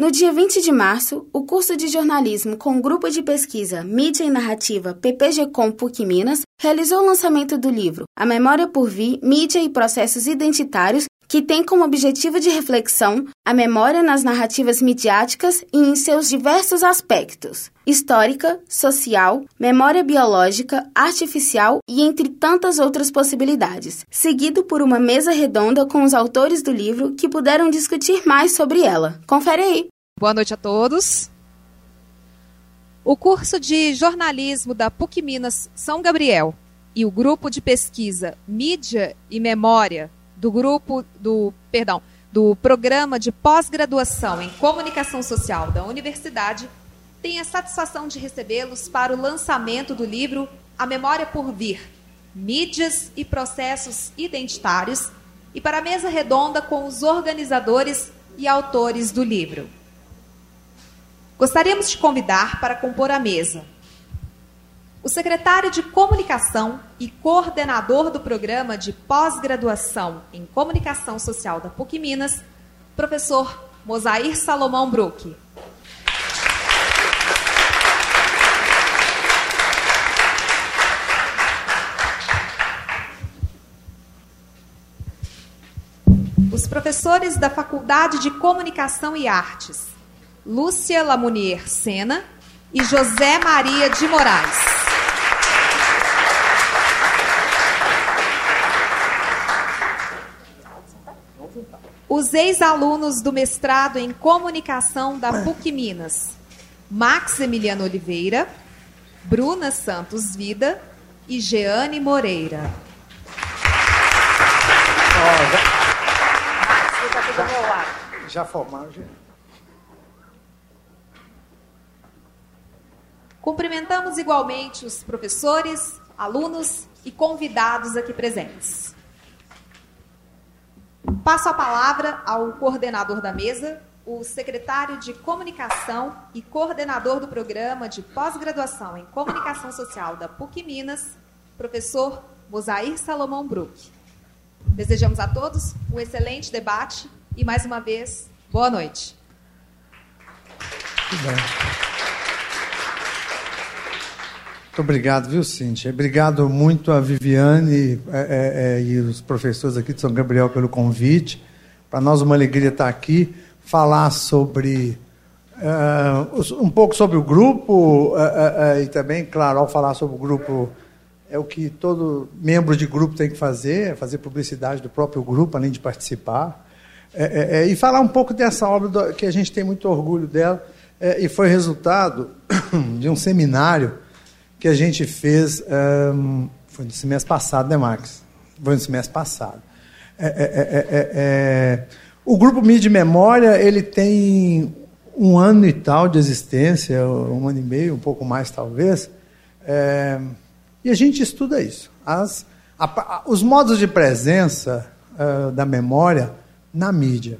No dia 20 de março, o curso de jornalismo com o grupo de pesquisa Mídia e Narrativa PPG-Com PUC Minas realizou o lançamento do livro A Memória por Vir, Mídia e Processos Identitários, que tem como objetivo de reflexão a memória nas narrativas midiáticas e em seus diversos aspectos: histórica, social, memória biológica, artificial e entre tantas outras possibilidades, seguido por uma mesa redonda com os autores do livro que puderam discutir mais sobre ela. Confere aí. Boa noite a todos. O curso de jornalismo da PUC Minas São Gabriel e o grupo de pesquisa Mídia e Memória do grupo do, perdão, do programa de pós-graduação em comunicação social da universidade, tem a satisfação de recebê-los para o lançamento do livro A Memória por Vir: Mídias e Processos Identitários e para a mesa redonda com os organizadores e autores do livro. Gostaríamos de convidar para compor a mesa o secretário de Comunicação e coordenador do programa de pós-graduação em Comunicação Social da PUC Minas, professor Mosair Salomão Bruck. Os professores da Faculdade de Comunicação e Artes, Lúcia Lamunier Sena e José Maria de Moraes. Os ex-alunos do mestrado em comunicação da PUC Minas, Max Emiliano Oliveira, Bruna Santos Vida e Jeane Moreira. já, já formaram, já. Cumprimentamos igualmente os professores, alunos e convidados aqui presentes. Passo a palavra ao coordenador da mesa, o secretário de Comunicação e coordenador do programa de pós-graduação em Comunicação Social da PUC Minas, professor Mosair Salomão Bruck. Desejamos a todos um excelente debate e, mais uma vez, boa noite. Bem. Muito obrigado, viu, Cíntia? Obrigado muito a Viviane é, é, é, e os professores aqui de São Gabriel pelo convite. Para nós uma alegria estar aqui, falar sobre uh, um pouco sobre o grupo uh, uh, e também, claro, ao falar sobre o grupo é o que todo membro de grupo tem que fazer, é fazer publicidade do próprio grupo, além de participar. É, é, e falar um pouco dessa obra do, que a gente tem muito orgulho dela, e foi resultado de um seminário que a gente fez, um, foi no semestre passado, né, Max? Foi no semestre passado. É, é, é, é o Grupo Mídia Memória, ele tem um ano e tal de existência, um ano e meio, um pouco mais talvez, e a gente estuda isso. As, a, os modos de presença uh, da memória na mídia.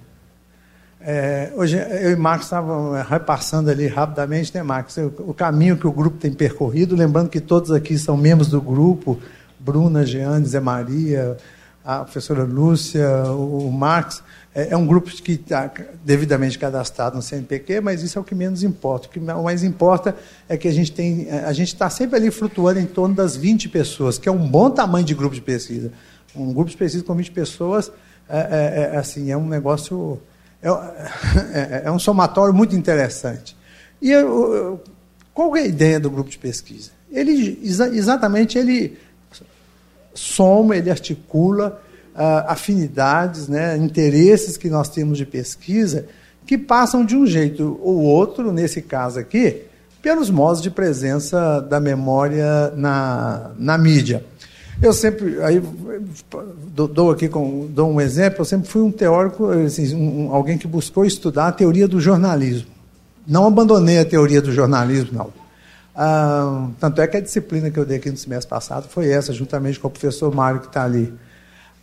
É, hoje eu e Marcos estavam é, repassando ali rapidamente, né, Marcos, o, o, caminho que o grupo tem percorrido, lembrando que todos aqui são membros do grupo, Bruna, Jeane, Zé Maria, a professora Lúcia, o, o Marcos, é, é, um grupo que está devidamente cadastrado no CNPq, mas isso é o que menos importa. O que mais importa é que a gente tem, a gente está sempre ali flutuando em torno das 20 pessoas, que é um bom tamanho de grupo de pesquisa. Um grupo de pesquisa com 20 pessoas, é, é, é assim, é um negócio é, é, é um somatório muito interessante. E eu, qual é a ideia do grupo de pesquisa? Ele exatamente ele soma, ele articula uh, afinidades, né, interesses que nós temos de pesquisa que passam de um jeito ou outro, nesse caso aqui, pelos modos de presença da memória na, na mídia. Eu sempre, aí dou aqui com, dou um exemplo, eu sempre fui um teórico, assim, um, alguém que buscou estudar a teoria do jornalismo. Não abandonei a teoria do jornalismo, não. Ah, tanto é que a disciplina que eu dei aqui no semestre passado foi essa, juntamente com o professor Mário que está ali.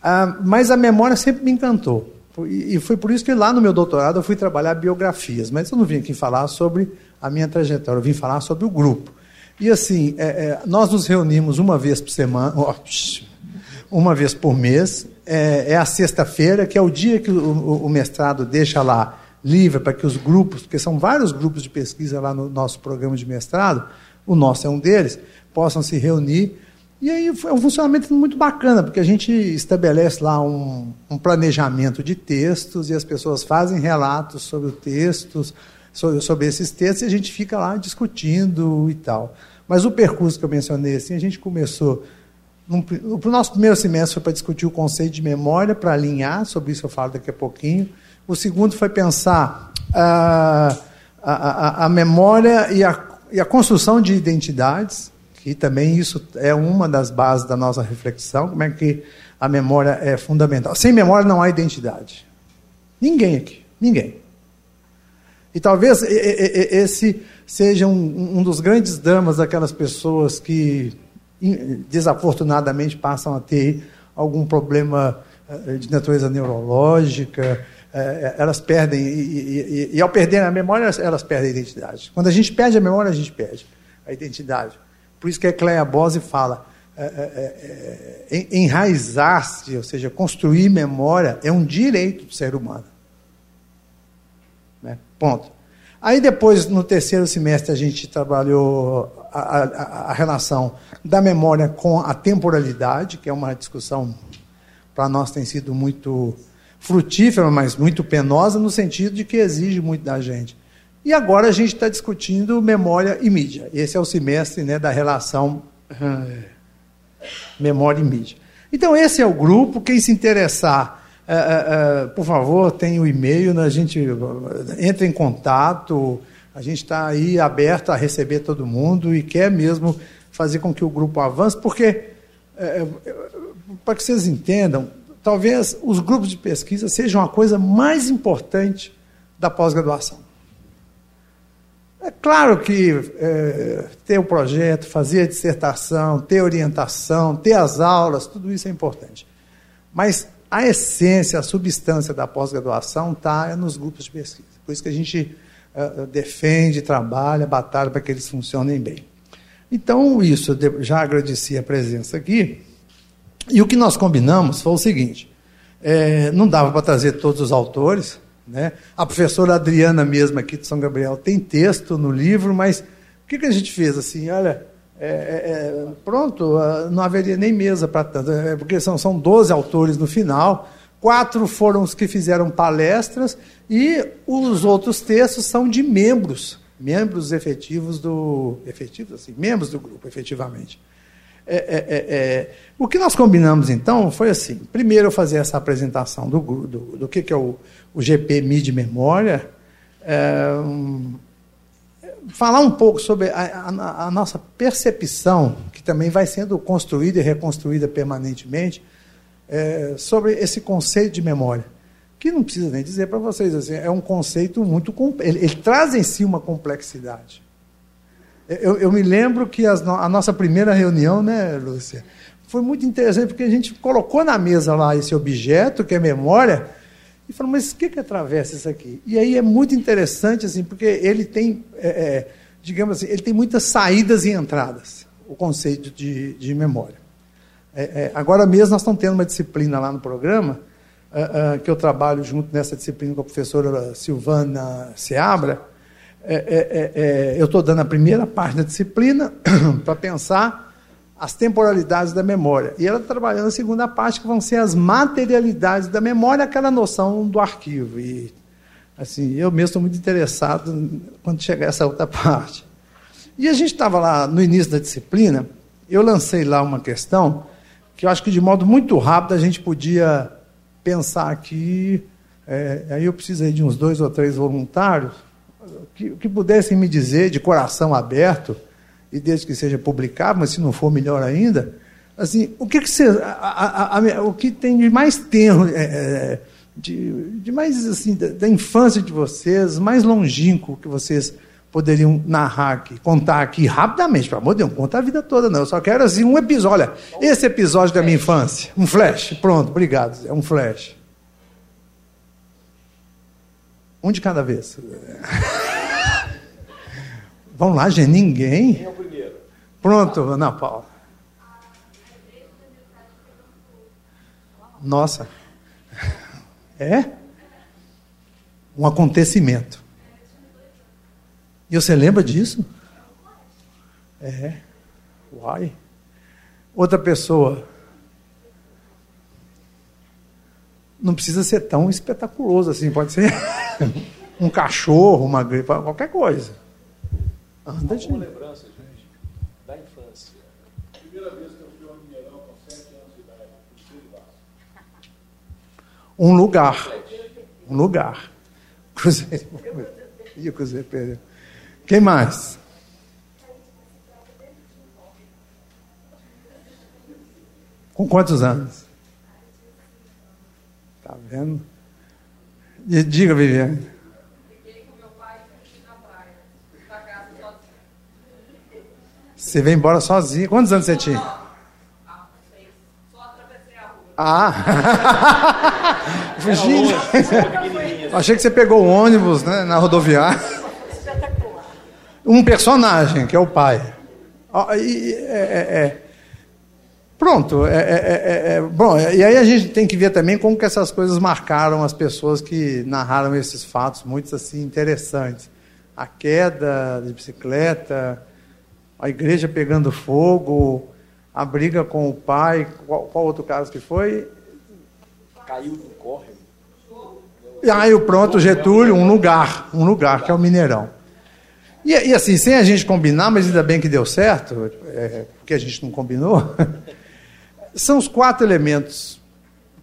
Ah, mas a memória sempre me encantou. E foi por isso que lá no meu doutorado eu fui trabalhar biografias. Mas eu não vim aqui falar sobre a minha trajetória, eu vim falar sobre o grupo. E assim, é, é, nós nos reunimos uma vez por semana, uma vez por mês. É, é a sexta-feira, que é o dia que o, o, mestrado deixa lá livre para que os grupos, porque são vários grupos de pesquisa lá no nosso programa de mestrado, o nosso é um deles, possam se reunir. E aí é um funcionamento muito bacana, porque a gente estabelece lá um, um planejamento de textos e as pessoas fazem relatos sobre os textos, sobre, esses textos, e a gente fica lá discutindo e tal. Mas o percurso que eu mencionei, assim, a gente começou. O nosso primeiro semestre foi para discutir o conceito de memória, para alinhar, sobre isso eu falo daqui a pouquinho. O segundo foi pensar a, a, a memória e a, e a construção de identidades, que também isso é uma das bases da nossa reflexão, como é que a memória é fundamental. Sem memória não há identidade. Ninguém aqui, ninguém. E talvez esse seja um, dos grandes dramas daquelas pessoas que desafortunadamente passam a ter algum problema eh, de natureza neurológica, é, elas perdem, e, ao perder a memória, elas perdem a identidade. Quando a gente perde a memória, a gente perde a identidade. Por isso que a Cleia Bose fala, enraizar-se, ou seja, construir memória, é um direito do ser humano. Né? Ponto. Aí depois, no terceiro semestre, a gente trabalhou a, a, a relação da memória com a temporalidade, que é uma discussão, para nós tem sido muito frutífera, mas muito penosa, no sentido de que exige muito da gente. E agora a gente está discutindo memória e mídia. Esse é o semestre né, da relação uh, memória e mídia. Então, esse é o grupo. Quem se interessar, uh, uh, por favor, tem o e-mail, né, a gente entra em contato. A gente está aí aberto a receber todo mundo e quer mesmo fazer com que o grupo avance, porque, para que vocês entendam, talvez os grupos de pesquisa sejam a coisa mais importante da pós-graduação. É claro que é, ter o projeto, fazer a dissertação, ter orientação, ter as aulas, tudo isso é importante. Mas a essência, a substância da pós-graduação está nos grupos de pesquisa. Por isso que a gente é, defende, trabalha, batalha para que eles funcionem bem. Então, isso, já agradeci a presença aqui. E o que nós combinamos foi o seguinte: é, não dava para trazer todos os autores. Né? A professora Adriana, mesmo aqui de São Gabriel, tem texto no livro, mas o que, que a gente fez assim? Olha, é, é, é pronto, ah, não haveria nem mesa para tanto, é, porque são, são 12 autores no final. Quatro foram os que fizeram palestras e os outros textos são de membros, membros efetivos do. efetivos, assim, membros do grupo, efetivamente. É, é, o que nós combinamos então foi assim: primeiro eu fazer essa apresentação do, do, do que, que é o, o GP MID Memória, um, falar um pouco sobre a, a, a, nossa percepção, que também vai sendo construída e reconstruída permanentemente, é, sobre esse conceito de memória. Que não precisa nem dizer para vocês, assim, é um conceito muito. Ele, ele traz em si uma complexidade. Eu, eu me lembro que as, a nossa primeira reunião, né, Lúcia, foi muito interessante, porque a gente colocou na mesa lá esse objeto, que é memória, e falou, mas o que, que atravessa isso aqui? E aí é muito interessante, assim, porque ele tem, é, é, digamos assim, ele tem muitas saídas e entradas, o conceito de, de memória. É, é agora mesmo nós estamos tendo uma disciplina lá no programa, é, é, que eu trabalho junto nessa disciplina com a professora Silvana Seabra, é, é, é, é, eu estou dando a primeira parte da disciplina para pensar as temporalidades da memória. E ela está trabalhando a segunda parte, que vão ser as materialidades da memória, aquela noção do arquivo. E, assim, eu mesmo estou muito interessado quando chegar essa outra parte. E a gente estava lá no início da disciplina, eu lancei lá uma questão que eu acho que de modo muito rápido a gente podia pensar aqui. É, aí eu precisei de uns dois ou três voluntários que, que pudessem me dizer de coração aberto, e desde que seja publicado, mas se não for melhor ainda, assim, o que, que você, a, a, a, o que tem de mais tenro, é, é, de, de mais assim, da, da, infância de vocês, mais longínquo que vocês poderiam narrar aqui, contar aqui rapidamente, pelo amor de Deus, não conta a vida toda não, eu só quero assim um episódio, olha, esse episódio da minha infância, um flash, pronto, obrigado, é um flash. Um de cada vez. Vamos lá, gente, ninguém? Quem é o primeiro? Pronto, Ana Paula. Nossa. É? um acontecimento. E você lembra disso? É. Uai. Outra pessoa. Não precisa ser tão espetaculoso assim, pode ser um cachorro, uma gripe, qualquer coisa. Anda de. Uma lembrança, gente, da infância. Primeira vez que eu fui ao Mineirão com 7 anos de idade, Um lugar. Um lugar. Cruzeiro. E o Cruzeiro perdeu. Quem mais? Com quantos anos? Tá vendo? Diga, Viviane. Você veio embora sozinha. Quantos anos você tinha? Ah! Fugindo. Achei que você pegou o ônibus né, na rodoviária. Um personagem, que é o pai. E, é, é, é. Pronto. É, é, é, bom, e aí a gente tem que ver também como que essas coisas marcaram as pessoas que narraram esses fatos muito assim interessantes. A queda de bicicleta, a igreja pegando fogo, a briga com o pai. Qual, qual outro caso que foi? Caiu no córrego. E aí o pronto, Getúlio, um lugar, um lugar, que é o Mineirão. E, e assim, sem a gente combinar, mas ainda bem que deu certo, é, porque a gente não combinou, são os quatro elementos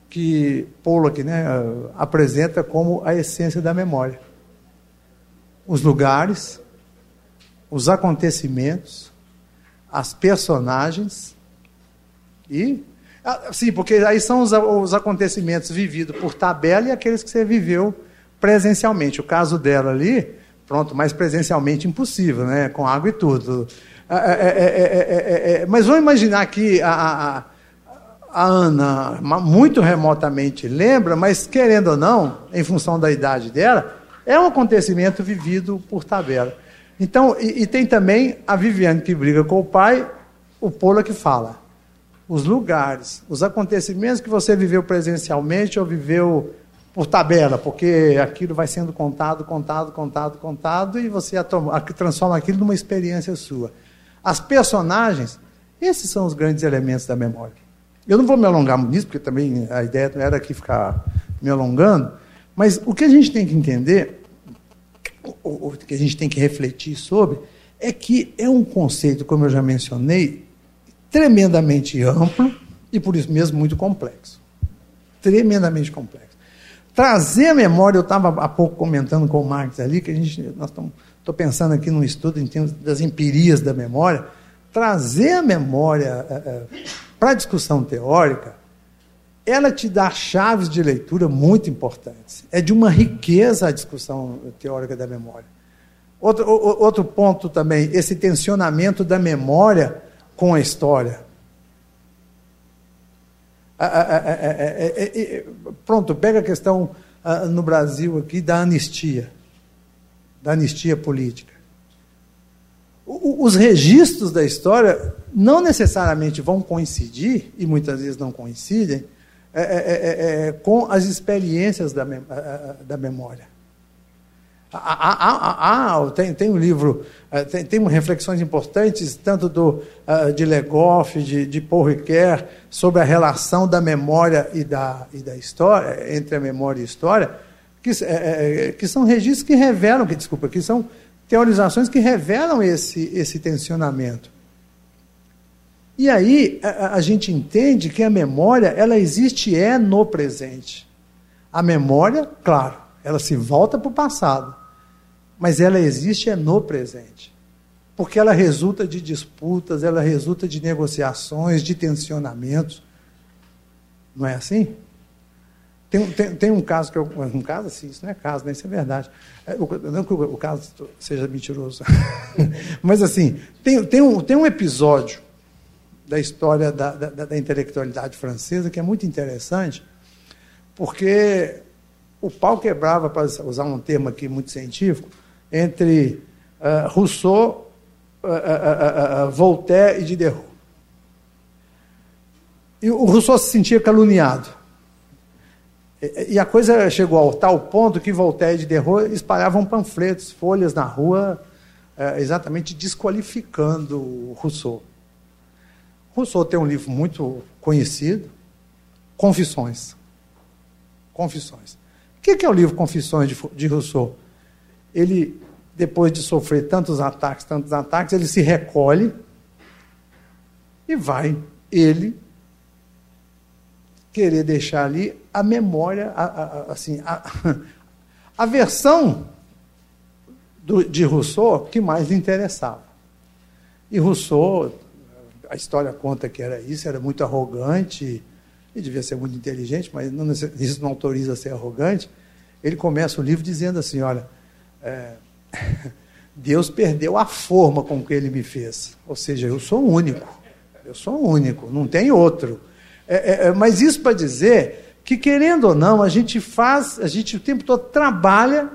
que Paulo aqui né, apresenta como a essência da memória. Os lugares, os acontecimentos, as personagens e. Ah, sim, porque aí são os, os acontecimentos vividos por tabela e aqueles que você viveu presencialmente. O caso dela ali, pronto, mas presencialmente impossível, né? Com água e tudo. É, é, é, mas vamos imaginar que a, a, Ana, muito remotamente, lembra, mas querendo ou não, em função da idade dela, é um acontecimento vivido por tabela. Então, e, e, tem também a Viviane que briga com o pai, o Pola que fala. Os lugares, os acontecimentos que você viveu presencialmente ou viveu por tabela, porque aquilo vai sendo contado, contado, contado, contado, e você transforma aquilo numa experiência sua. As personagens, esses são os grandes elementos da memória. Eu não vou me alongar nisso, porque também a ideia não era aqui ficar me alongando, mas o que a gente tem que entender o, que a gente tem que refletir sobre, é que é um conceito, como eu já mencionei, tremendamente amplo e por isso mesmo muito complexo. Tremendamente complexo. Trazer a memória, eu estava há pouco comentando com o Marx ali, que a gente, nós estou pensando aqui num estudo em termos das empirias da memória, trazer a memória é, é, para a discussão teórica ela te dá chaves de leitura muito importantes. É de uma riqueza a discussão teórica da memória. Outro, outro ponto também, esse tensionamento da memória com a história. Pronto, pega a questão no Brasil aqui da anistia, da anistia política. Os registros da história não necessariamente vão coincidir, e muitas vezes não coincidem, é é, é, com as experiências da, da memória. Há, há, há, tem, tem um livro, tem, tem reflexões importantes, tanto do, de Legoff, de, de Paul Ricoeur, sobre a relação da memória e da, e da história, entre a memória e a história, que, é, que são registros que revelam, que, desculpa, que são teorizações que revelam esse, esse tensionamento. E aí a, a, gente entende que a memória, ela existe é no presente. A memória, claro, ela se volta para o passado, mas ela existe é no presente. Porque ela resulta de disputas, ela resulta de negociações, de tensionamentos. Não é assim? Tem, tem, tem um caso que eu. Um caso assim, isso não é caso, né? Isso é verdade. É, não que o, caso seja mentiroso. Mas assim, tem, tem, um, tem um episódio da história da, da, da, intelectualidade francesa, que é muito interessante, porque o pau quebrava, para usar um termo aqui muito científico, entre uh, Rousseau, uh, uh, Voltaire e Diderot. E o Rousseau se sentia caluniado. E a coisa chegou ao tal ponto que Voltaire e Derrot espalhavam panfletos, folhas na rua, exatamente desqualificando Rousseau. Rousseau tem um livro muito conhecido, Confissões. Confissões. O que é o livro Confissões de Rousseau? Ele, depois de sofrer tantos ataques, tantos ataques, ele se recolhe e vai, ele, querer deixar ali a memória, a, a, assim, a, a versão do, de Rousseau que mais lhe interessava. E Rousseau, a história conta que era isso, era muito arrogante, e devia ser muito inteligente, mas não, isso não autoriza a ser arrogante. Ele começa o livro dizendo assim: olha, é, Deus perdeu a forma com que ele me fez. Ou seja, eu sou único. Eu sou único, não tem outro. É, é, é mas isso para dizer que, querendo ou não, a gente faz, a gente o tempo todo trabalha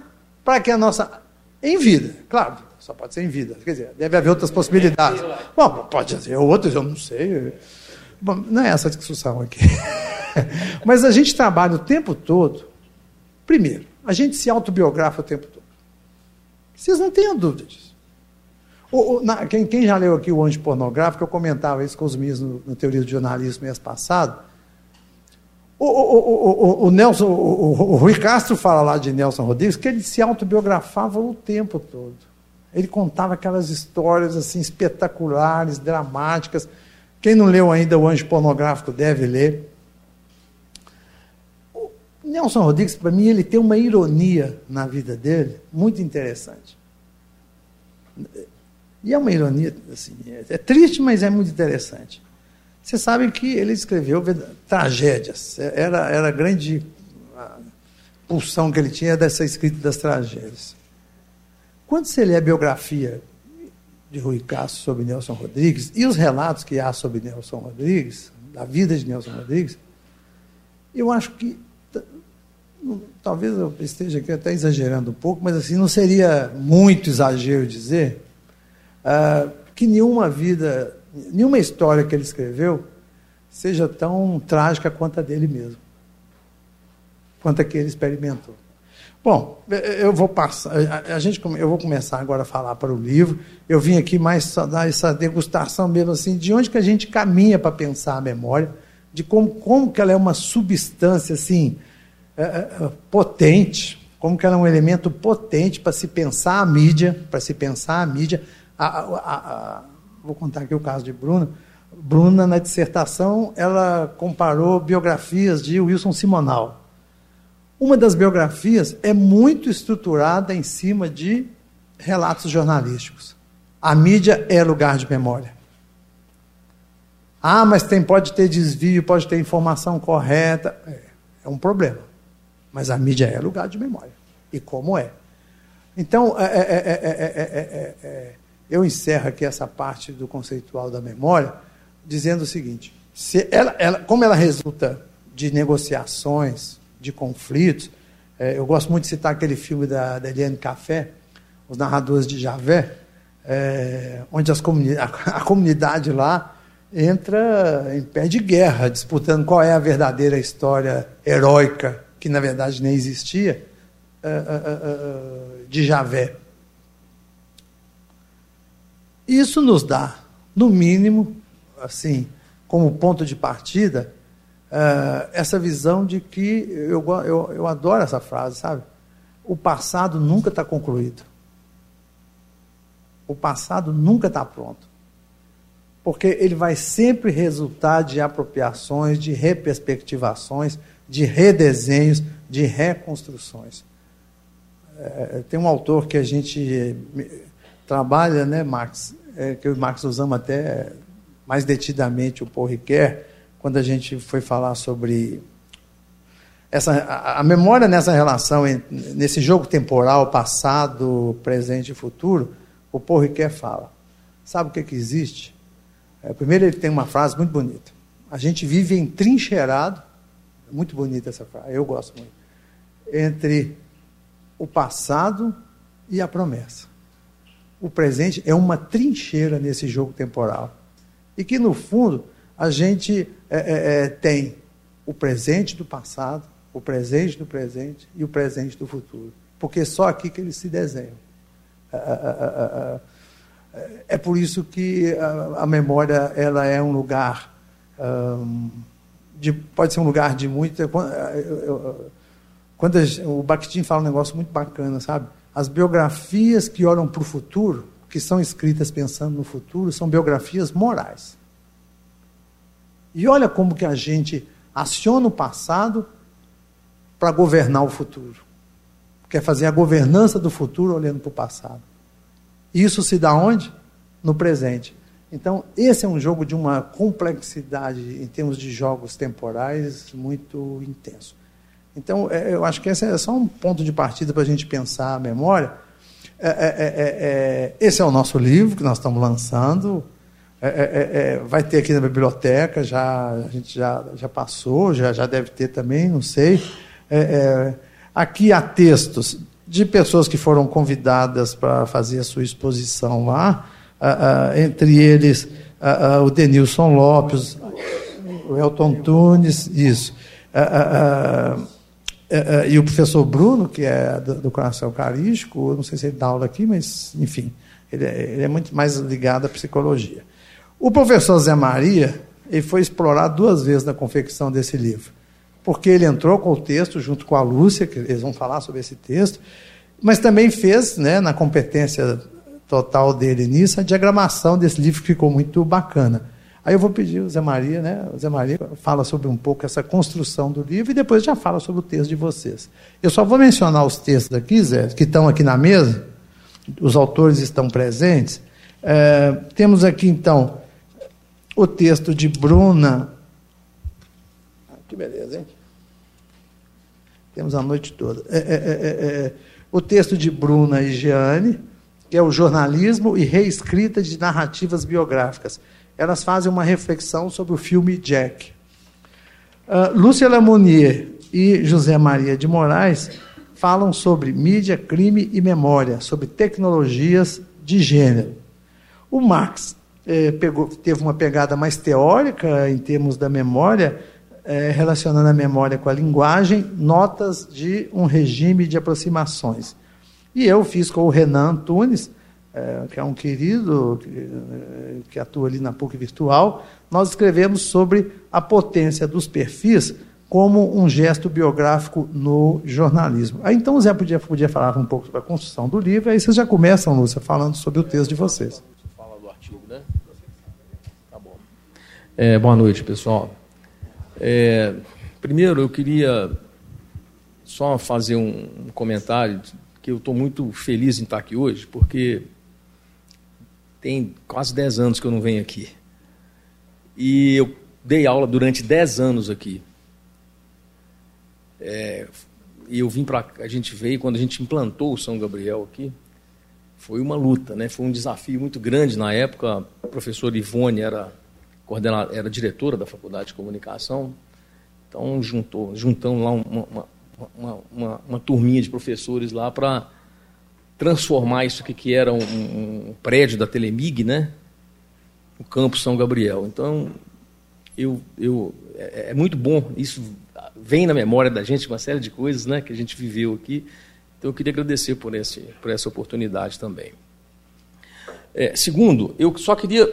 para que a nossa. Em vida, claro, só pode ser em vida. Quer dizer, deve haver outras possibilidades. Bom, pode haver outras, eu não sei. Bom, não é essa a discussão aqui. Mas a gente trabalha o tempo todo. Primeiro, a gente se autobiografa o tempo todo. Vocês não tenham dúvida disso. O, o, na, quem, quem, já leu aqui o Anjo Pornográfico, eu comentava isso com os meus no, no Teoria do Jornalismo mês passado. O, o, o, Nelson, o, Rui Castro fala lá de Nelson Rodrigues que ele se autobiografava o tempo todo. Ele contava aquelas histórias assim espetaculares, dramáticas. Quem não leu ainda o Anjo Pornográfico deve ler. Nelson Rodrigues, para mim, ele tem uma ironia na vida dele muito interessante. E é uma ironia, assim, é triste, mas é muito interessante. Você sabe que ele escreveu tragédias. Era, era a grande pulsão que ele tinha dessa escrita das tragédias. Quando você lê a biografia de Rui Castro sobre Nelson Rodrigues e os relatos que há sobre Nelson Rodrigues, da vida de Nelson Rodrigues, eu acho que talvez eu esteja aqui até exagerando um pouco, mas assim não seria muito exagero dizer uh, que nenhuma vida nenhuma história que ele escreveu seja tão trágica quanto a dele mesmo, quanto a que ele experimentou. Bom, eu vou passar, a gente, eu vou começar agora a falar para o livro. Eu vim aqui mais só dar essa degustação mesmo assim, de onde que a gente caminha para pensar a memória, de como, como que ela é uma substância assim potente, como que ela é um elemento potente para se pensar a mídia, para se pensar a mídia. A, a, a, vou contar aqui o caso de Bruna. Bruna, na dissertação, ela comparou biografias de Wilson Simonal. Uma das biografias é muito estruturada em cima de relatos jornalísticos. A mídia é lugar de memória. Ah, mas tem, pode ter desvio, pode ter informação correta. É, é um problema. Mas a mídia é lugar de memória. E como é? Então, é, é, é, eu encerro aqui essa parte do conceitual da memória, dizendo o seguinte: ela, ela, como ela resulta de negociações, de conflitos, é, eu gosto muito de citar aquele filme da, da Eliane Café, Os Narradores de Javé, é, onde comuni a, a comunidade lá entra em pé de guerra, disputando qual é a verdadeira história heróica, que na verdade nem existia, uh, uh, uh, de Javé. Isso nos dá, no mínimo, assim, como ponto de partida, essa visão de que eu, eu, eu adoro essa frase, sabe? O passado nunca está concluído. O passado nunca está pronto. Porque ele vai sempre resultar de apropriações, de reperspectivações, de redesenhos, de reconstruções. É, tem um autor que a gente trabalha, né, Max, é, que o Marx usamos até mais detidamente o Paul Ricoeur, quando a gente foi falar sobre essa, a, a memória nessa relação, nesse jogo temporal, passado, presente e futuro, o Paul Ricoeur fala. Sabe o que, que existe? É, primeiro, ele tem uma frase muito bonita. A gente vive entrincheirado, muito bonita essa frase, eu gosto muito, entre o passado e a promessa o presente é uma trincheira nesse jogo temporal. E que, no fundo, a gente é, é, é, tem o presente do passado o presente do presente e o presente do futuro. Porque é só aqui que eles se desenham. É por isso que a memória ela é um lugar de, pode ser um lugar de muita. Quando o Bakhtin fala um negócio muito bacana, sabe? As biografias que olham para o futuro, que são escritas pensando no futuro, são biografias morais. E olha como que a gente aciona o passado para governar o futuro. Quer fazer a governança do futuro olhando para o passado. Isso se dá onde? No presente. Então, esse é um jogo de uma complexidade em termos de jogos temporais muito intenso. Então, é, eu acho que esse é só um ponto de partida para a gente pensar a memória. É é, é, é, é, esse é o nosso livro que nós estamos lançando. vai ter aqui na biblioteca, já, a gente já, já passou, já, já deve ter também, não sei. aqui há textos de pessoas que foram convidadas para fazer a sua exposição lá, entre eles o Denilson Lopes, o Elton Tunes, isso. É, é, e o professor Bruno, que é do, do Coração Eucarístico, não sei se ele dá aula aqui, mas, enfim, ele é, ele é muito mais ligado à psicologia. O professor Zé Maria, ele foi explorado duas vezes na confecção desse livro. Porque ele entrou com o texto, junto com a Lúcia, que eles vão falar sobre esse texto, mas também fez, né, na competência total dele nisso, a diagramação desse livro ficou muito bacana. Aí eu vou pedir o Zé Maria, né? O Zé Maria fala sobre um pouco essa construção do livro e depois já fala sobre o texto de vocês. Eu só vou mencionar os textos aqui, Zé, que estão aqui na mesa. Os autores estão presentes. É, temos aqui, então, o texto de Bruna. Ah, que beleza, hein? Temos a noite toda. É, é, é, é o texto de Bruna e Gianni, que é o jornalismo e reescrita de narrativas biográficas elas fazem uma reflexão sobre o filme Jack. Uh, Lúcia Lamonier e José Maria de Moraes falam sobre mídia, crime e memória, sobre tecnologias de gênero. O Marx eh, pegou, teve uma pegada mais teórica em termos da memória, eh, relacionando a memória com a linguagem, notas de um regime de aproximações. E eu fiz com o Renan Antunes é, que é um querido que, é, que, atua ali na PUC Virtual, nós escrevemos sobre a potência dos perfis como um gesto biográfico no jornalismo. Aí então o Zé podia, podia falar um pouco sobre a construção do livro, aí vocês já começam, Lúcia, falando sobre o texto de vocês. Fala do artigo, né? Tá bom. É, boa noite, pessoal. É, primeiro, eu queria só fazer um comentário que eu estou muito feliz em estar aqui hoje, porque tem quase 10 anos que eu não venho aqui. E eu dei aula durante 10 anos aqui. É, e eu vim para a gente veio quando a gente implantou o São Gabriel aqui. Foi uma luta, né? Foi um desafio muito grande na época. A professora Ivone era coordenadora, era diretora da Faculdade de Comunicação. Então juntou, juntamos lá uma, uma, uma, uma, uma turminha de professores lá para transformar isso que era um, um, prédio da Telemig, né? O Campo São Gabriel. Então, eu, eu, é, é, muito bom, isso vem na memória da gente uma série de coisas né, que a gente viveu aqui. Então, eu queria agradecer por, esse, por essa oportunidade também. É, segundo, eu só queria.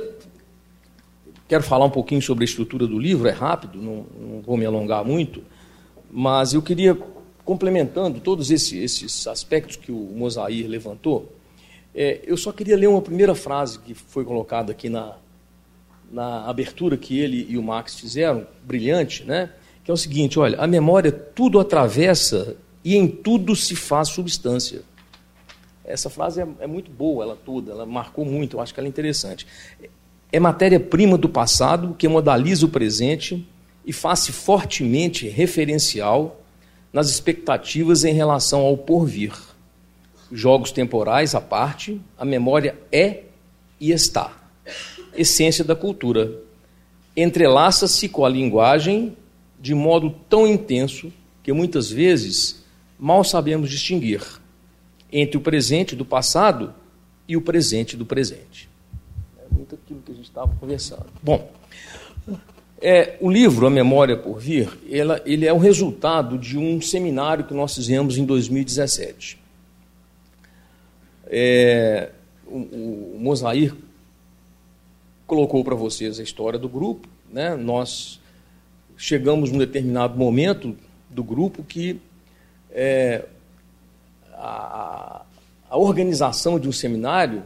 Quero falar um pouquinho sobre a estrutura do livro, é rápido, não, não vou me alongar muito, mas eu queria complementando todos esses, esses aspectos que o Mosair levantou, é, eu só queria ler uma primeira frase que foi colocada aqui na, na abertura que ele e o Max fizeram, brilhante, né? que é o seguinte: olha, a memória tudo atravessa e em tudo se faz substância. Essa frase é, é muito boa, ela toda, ela marcou muito, eu acho que ela é interessante. É matéria-prima do passado que modaliza o presente e faz-se fortemente referencial nas expectativas em relação ao porvir. Jogos temporais à parte, a memória é e está. Essência da cultura. Entrelaça-se com a linguagem de modo tão intenso que muitas vezes mal sabemos distinguir entre o presente do passado e o presente do presente. É muito aquilo que a gente estava conversando. Bom, É, o livro A Memória por Vir, ela, ele é o resultado de um seminário que nós fizemos em 2017. É, o, o Mosair colocou para vocês a história do grupo. Né? Nós chegamos num determinado momento do grupo que é, a, a organização de um seminário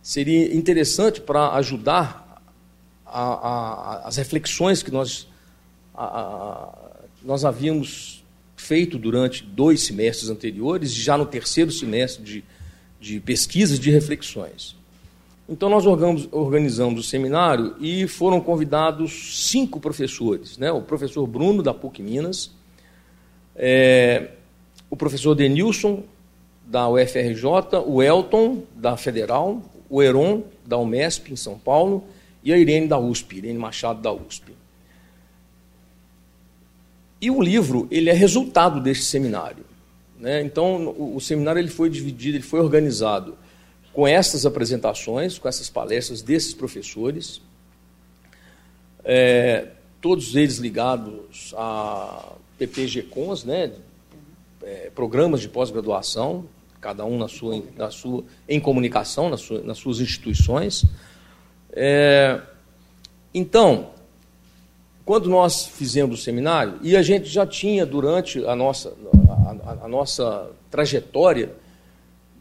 seria interessante para ajudar a, a, as reflexões que nós, nós havíamos feito durante dois semestres anteriores, já no terceiro semestre de, de pesquisas, de reflexões. Então, nós organizamos o seminário e foram convidados cinco professores: né? o professor Bruno, da PUC Minas, é, o professor Denilson, da UFRJ, o Elton, da Federal, o Heron, da Umesp, em São Paulo, e a Irene da USP, Irene Machado da USP. E o livro ele é resultado deste seminário. Né? Então, o, o, seminário ele foi dividido, ele foi organizado com essas apresentações, com essas palestras desses professores, é, todos eles ligados a PPG-Cons, né? É, programas de pós-graduação, cada um na sua, na sua, em comunicação, na sua, nas suas instituições. É, então, quando nós fizemos o seminário, e a gente já tinha, durante a nossa, a, a, a nossa trajetória,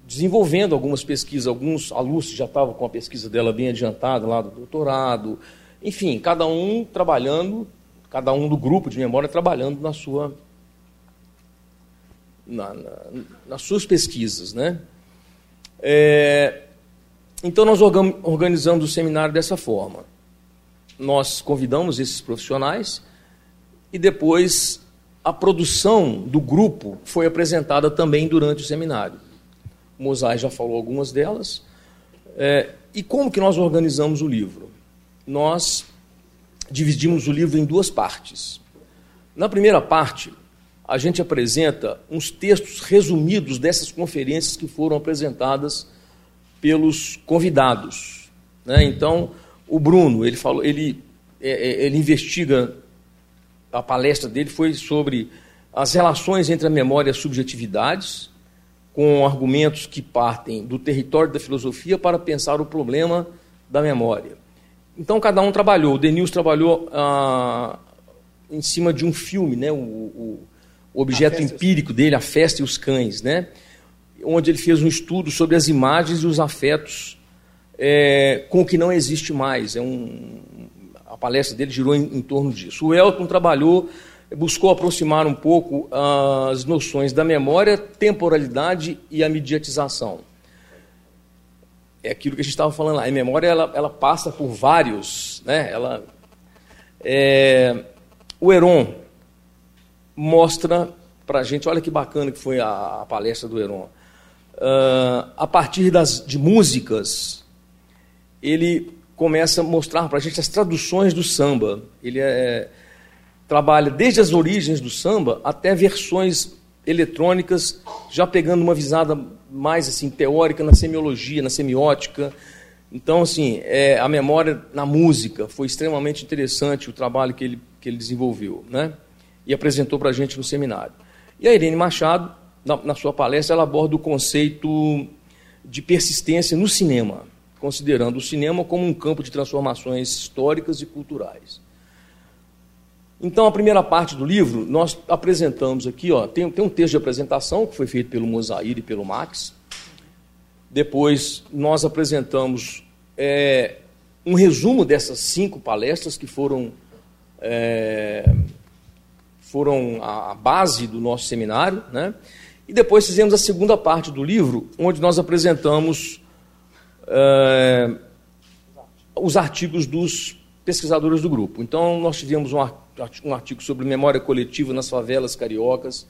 desenvolvendo algumas pesquisas, alguns alunos já estavam com a pesquisa dela bem adiantada lá do doutorado, enfim, cada um trabalhando, cada um do grupo de memória trabalhando na sua na, na, nas suas pesquisas. Né? É, então, nós organizamos o seminário dessa forma. Nós convidamos esses profissionais e depois a produção do grupo foi apresentada também durante o seminário. O Mosai já falou algumas delas. É, e como que nós organizamos o livro? Nós dividimos o livro em duas partes. Na primeira parte, a gente apresenta uns textos resumidos dessas conferências que foram apresentadas pelos convidados. Né? Então, o Bruno, ele falou, ele, é, é, ele investiga, a palestra dele foi sobre as relações entre a memória e as subjetividades, com argumentos que partem do território da filosofia para pensar o problema da memória. Então, cada um trabalhou. O Denils trabalhou ah, em cima de um filme, né? o, o o objeto empírico dele, a festa e os cães, né? Onde ele fez um estudo sobre as imagens e os afetos é, com o que não existe mais. É um, a palestra dele girou em, em torno disso. O Elton trabalhou, buscou aproximar um pouco as noções da memória, temporalidade e a mediatização. É aquilo que a gente estava falando lá. A memória ela, ela passa por vários, né? Ela, é, o Heron mostra para a gente, olha que bacana que foi a, a palestra do Heron. Uh, a partir das, de músicas, ele começa a mostrar para a gente as traduções do samba. Ele é, trabalha desde as origens do samba até versões eletrônicas, já pegando uma visada mais assim teórica na semiologia, na semiótica. Então, assim, é, a memória na música foi extremamente interessante o trabalho que ele, que ele desenvolveu, né? e apresentou para a gente no seminário. E a Irene Machado, na, na sua palestra, ela aborda o conceito de persistência no cinema, considerando o cinema como um campo de transformações históricas e culturais. Então, a primeira parte do livro, nós apresentamos aqui, ó, tem, tem um texto de apresentação que foi feito pelo Mosair e pelo Max. Depois, nós apresentamos é, um resumo dessas cinco palestras que foram é, foram a base do nosso seminário, né? E depois fizemos a segunda parte do livro, onde nós apresentamos é, os artigos dos pesquisadores do grupo. Então, nós tivemos um artigo sobre memória coletiva nas favelas cariocas,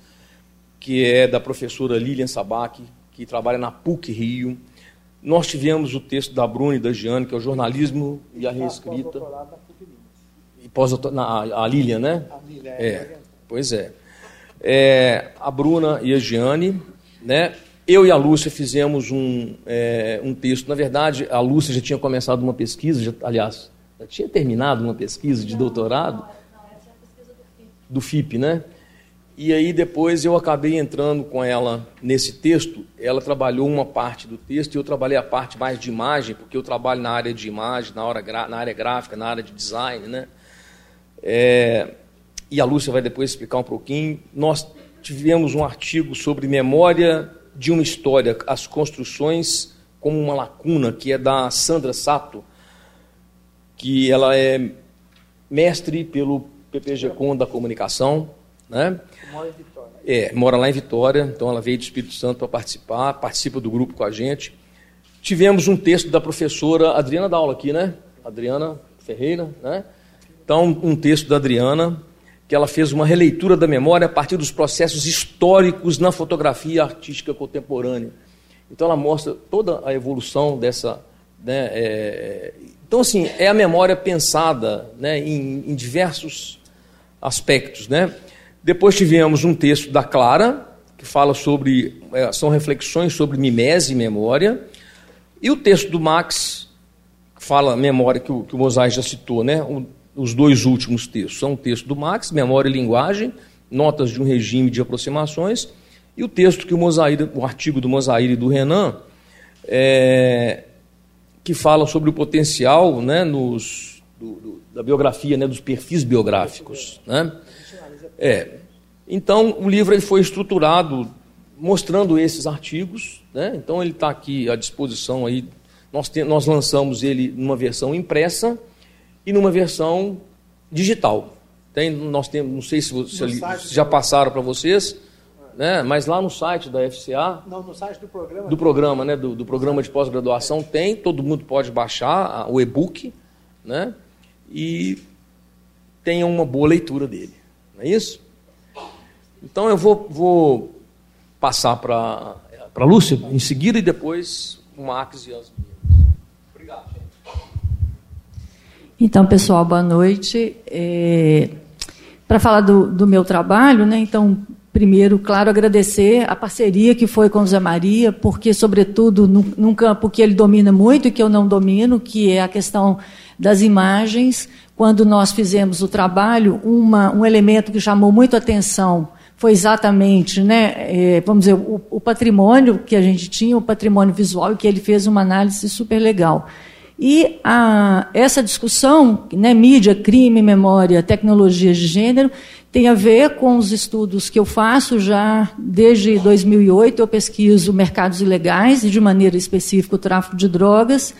que é da professora Lilian Sabac, que trabalha na PUC Rio. Nós tivemos o texto da Bruna e da Giane, que é o jornalismo e a reescrita. E pós a, a Lilian, né? A Lilian, é. é. Pois é. É. A Bruna e a Giane, né? Eu e a Lúcia fizemos um, é, um texto. Na verdade, a Lúcia já tinha começado uma pesquisa, já, aliás, Já tinha terminado uma pesquisa de doutorado. Do FIP, né? E aí depois eu acabei entrando com ela nesse texto. Ela trabalhou uma parte do texto e eu trabalhei a parte mais de imagem, porque eu trabalho na área de imagem, na, hora, na área gráfica, na área de design, né? É, e a Lúcia vai depois explicar um pouquinho. Nós tivemos um artigo sobre memória de uma história, as construções como uma lacuna, que é da Sandra Sato, que ela é mestre pelo PPG-Com da comunicação, né? Mora em Vitória. É, mora lá em Vitória, então ela veio do Espírito Santo para participar, participa do grupo com a gente. Tivemos um texto da professora Adriana Daula aqui, né? Adriana Ferreira, né? Então, um texto da Adriana, que ela fez uma releitura da memória a partir dos processos históricos na fotografia artística contemporânea. Então ela mostra toda a evolução dessa. Né, é... então, assim, é a memória pensada né, em, em, diversos aspectos. Né? Depois tivemos um texto da Clara, que fala sobre. É, são reflexões sobre mimese e memória. E o texto do Max, que fala memória, que o, que o já citou, né? Os dois últimos textos. São o texto do Max, Memória e Linguagem, Notas de um Regime de Aproximações, e o texto que o Mosaíra, o artigo do Mosaíra e do Renan, é, que fala sobre o potencial né, nos, do, do, da biografia, né, dos perfis biográficos. Né? É. Então, o livro ele foi estruturado mostrando esses artigos, né? então ele está aqui à disposição. Aí. Nós, te, nós lançamos ele numa versão impressa, e numa versão digital. Tem, nós temos, não sei se, se já passaram para vocês, né? mas lá no site da FCA. Não, no site do programa. Do programa, né? Do, do programa de pós-graduação tem, todo mundo pode baixar o e-book, né? E tenha uma boa leitura dele. Não é isso? Então eu vou, vou passar para a Lúcia em seguida e depois o Max e as Então, pessoal, boa noite. É, Para falar do, do, meu trabalho, né, então, primeiro, claro, agradecer a parceria que foi com o Zé Maria, porque, sobretudo, num, num campo que ele domina muito e que eu não domino, que é a questão das imagens. Quando nós fizemos o trabalho, uma, um elemento que chamou muito atenção foi exatamente, né, é, vamos dizer, o, o patrimônio que a gente tinha, o patrimônio visual, e que ele fez uma análise super legal. E a, essa discussão, né, mídia, crime, memória, tecnologias de gênero, tem a ver com os estudos que eu faço já desde 2008. Eu pesquiso mercados ilegais e, de maneira específica, o tráfico de drogas.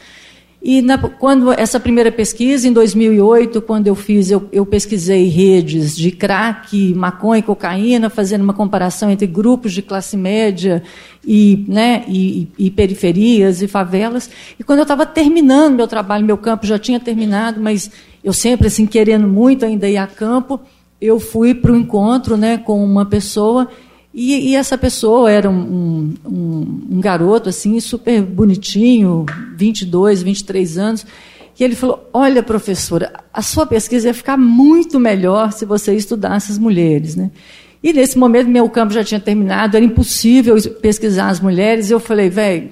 E na, quando essa primeira pesquisa, em 2008, quando eu fiz, eu, eu, pesquisei redes de crack, maconha e cocaína, fazendo uma comparação entre grupos de classe média e, né, e, e periferias e favelas. E quando eu estava terminando meu trabalho, meu campo já tinha terminado, mas eu sempre assim querendo muito ainda ir a campo, eu fui para o encontro né, com uma pessoa e, e, essa pessoa era um, um, um, garoto assim super bonitinho, 22, 23 anos, e ele falou: Olha, professora, a sua pesquisa ia ficar muito melhor se você estudasse as mulheres. Né? E nesse momento meu campo já tinha terminado, era impossível pesquisar as mulheres, e eu falei: Velho,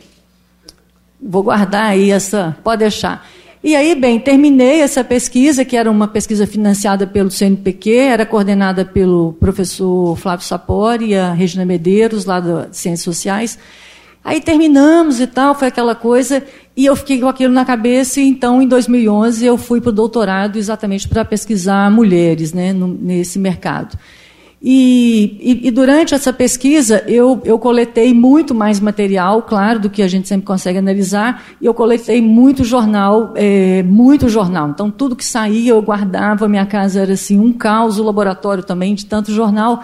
vou guardar aí essa, pode deixar. E aí, bem, terminei essa pesquisa, que era uma pesquisa financiada pelo CNPq, era coordenada pelo professor Flávio Sapori e a Regina Medeiros, lá de Ciências Sociais. Aí terminamos e tal, foi aquela coisa, e eu fiquei com aquilo na cabeça, e então, em 2011, eu fui para o doutorado exatamente para pesquisar mulheres né, no, nesse mercado. E, e, e, durante essa pesquisa, eu, eu coletei muito mais material, claro, do que a gente sempre consegue analisar, e eu coletei muito jornal, é, muito jornal. Então, tudo que saía eu guardava, minha casa era assim, um caos, o laboratório também, de tanto jornal.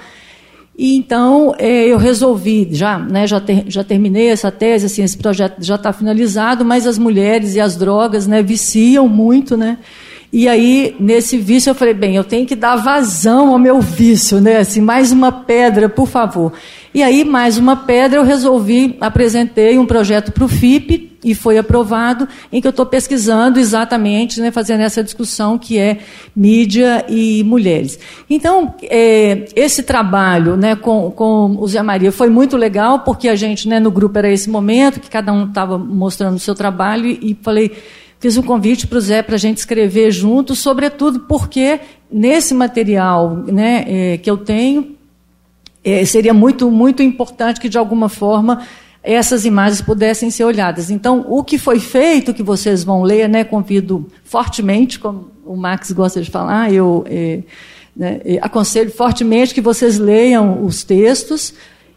E então, é, eu resolvi, já, né, já, ter, já terminei essa tese, assim, esse projeto já está finalizado, mas as mulheres e as drogas né, viciam muito, né? E aí, nesse vício, eu falei, bem, eu tenho que dar vazão ao meu vício, né? Assim, mais uma pedra, por favor. E aí, mais uma pedra, eu resolvi, apresentei um projeto para o FIP e foi aprovado, em que eu estou pesquisando exatamente, né, fazendo essa discussão que é mídia e mulheres. Então, é, esse trabalho né, com, com o Zé Maria foi muito legal, porque a gente, né, no grupo era esse momento, que cada um estava mostrando o seu trabalho, e, e falei fiz um convite para o Zé para a gente escrever junto, sobretudo porque nesse material né, é, que eu tenho, é, seria muito, muito importante que, de alguma forma, essas imagens pudessem ser olhadas. Então, o que foi feito, que vocês vão ler, né, convido fortemente, como o Max gosta de falar, eu é, né, aconselho fortemente que vocês leiam os textos.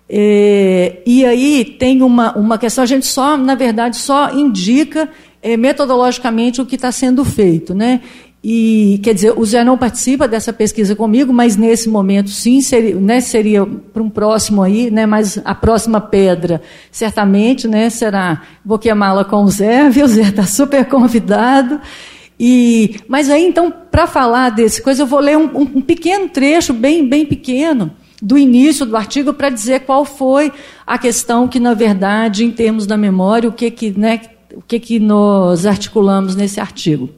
É, e aí tem uma, uma questão, a gente só, na verdade, só indica é, metodologicamente o que está sendo feito. Né? E, quer dizer, o Zé não participa dessa pesquisa comigo, mas nesse momento sim, seria, né, seria para um próximo aí, né, mas a próxima pedra, certamente, né, será, vou queimá-la com o Zé, viu, Zé está super convidado. E, mas aí, então, para falar desse coisa, eu vou ler um, um, pequeno trecho, bem, bem pequeno, do início do artigo, para dizer qual foi a questão que, na verdade, em termos da memória, o que, que, né, o que, que nós articulamos nesse artigo.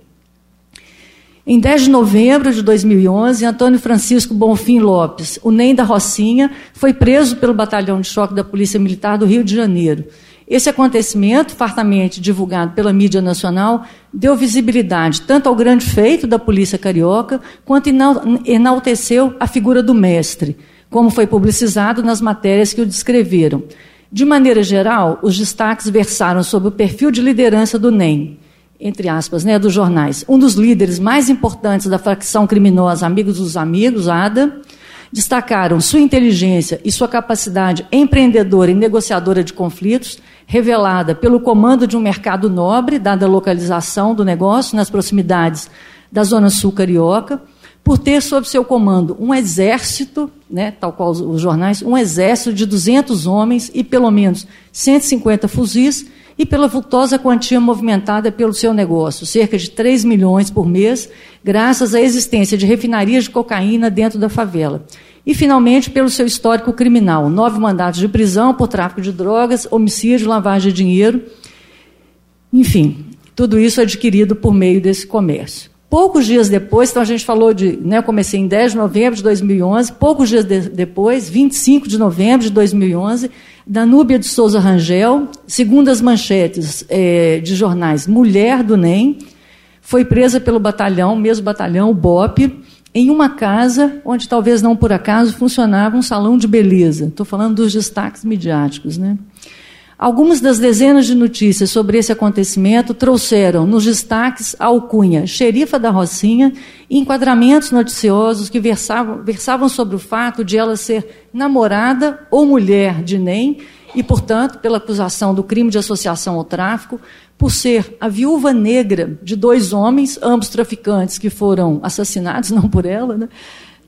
Em 10 de novembro de 2011, Antônio Francisco Bonfim Lopes, o NEM da Rocinha, foi preso pelo Batalhão de Choque da Polícia Militar do Rio de Janeiro. Esse acontecimento, fartamente divulgado pela mídia nacional, deu visibilidade tanto ao grande feito da polícia carioca, quanto enalteceu a figura do mestre, como foi publicizado nas matérias que o descreveram. De maneira geral, os destaques versaram sobre o perfil de liderança do NEM entre aspas, né, dos jornais, um dos líderes mais importantes da facção criminosa Amigos dos Amigos, ADA, destacaram sua inteligência e sua capacidade empreendedora e negociadora de conflitos, revelada pelo comando de um mercado nobre, dada a localização do negócio nas proximidades da Zona Sul Carioca, por ter sob seu comando um exército, né, tal qual os jornais, um exército de 200 homens e pelo menos 150 fuzis, e pela vultosa quantia movimentada pelo seu negócio, cerca de 3 milhões por mês, graças à existência de refinarias de cocaína dentro da favela. E, finalmente, pelo seu histórico criminal, nove mandatos de prisão por tráfico de drogas, homicídio, lavagem de dinheiro, enfim, tudo isso adquirido por meio desse comércio. Poucos dias depois, então a gente falou de, né, eu comecei em 10 de novembro de 2011, poucos dias de, depois, 25 de novembro de 2011, Danúbia de Souza Rangel, segundo as manchetes é, de jornais, mulher do NEM, foi presa pelo batalhão, mesmo batalhão, o BOP, em uma casa onde talvez não por acaso funcionava um salão de beleza. Estou falando dos destaques midiáticos, né? Algumas das dezenas de notícias sobre esse acontecimento trouxeram nos destaques a alcunha xerifa da Rocinha e enquadramentos noticiosos que versavam, versavam sobre o fato de ela ser namorada ou mulher de Nem e, portanto, pela acusação do crime de associação ao tráfico, por ser a viúva negra de dois homens, ambos traficantes que foram assassinados, não por ela, né?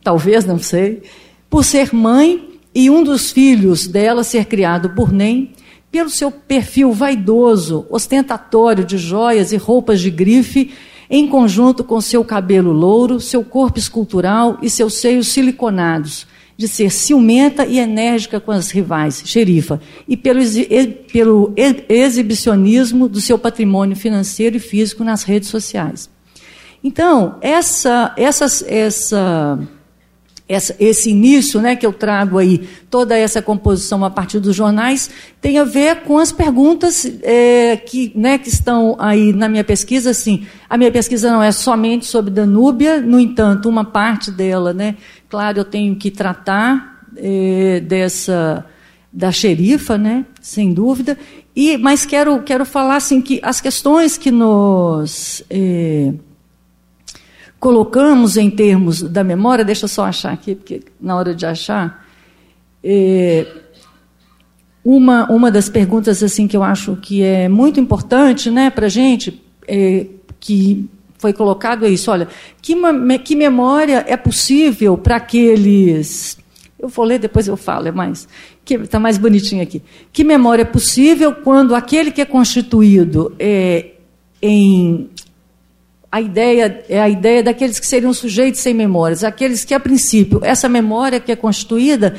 talvez, não sei, por ser mãe e um dos filhos dela ser criado por Nem pelo seu perfil vaidoso, ostentatório de joias e roupas de grife, em conjunto com seu cabelo louro, seu corpo escultural e seus seios siliconados, de ser ciumenta e enérgica com as rivais, xerifa, e pelo, pelo exibicionismo do seu patrimônio financeiro e físico nas redes sociais. Então, essa, essa, essa essa, esse início né, que eu trago aí, toda essa composição a partir dos jornais, tem a ver com as perguntas é, que, né, que estão aí na minha pesquisa. Assim, a minha pesquisa não é somente sobre Danúbia, no entanto, uma parte dela, né, claro, eu tenho que tratar é, dessa da xerifa, né, sem dúvida. E, mas quero, quero falar assim, que as questões que nos. É, colocamos em termos da memória, deixa eu só achar aqui, porque na hora de achar, é, uma, uma das perguntas assim que eu acho que é muito importante né, para a gente, é, que foi colocado é isso, olha, que, que memória é possível para aqueles... Eu vou ler, depois eu falo, é mais... Está mais bonitinho aqui. Que memória é possível quando aquele que é constituído é, em a ideia é a ideia daqueles que seriam sujeitos sem memórias, aqueles que, a princípio, essa memória que é constituída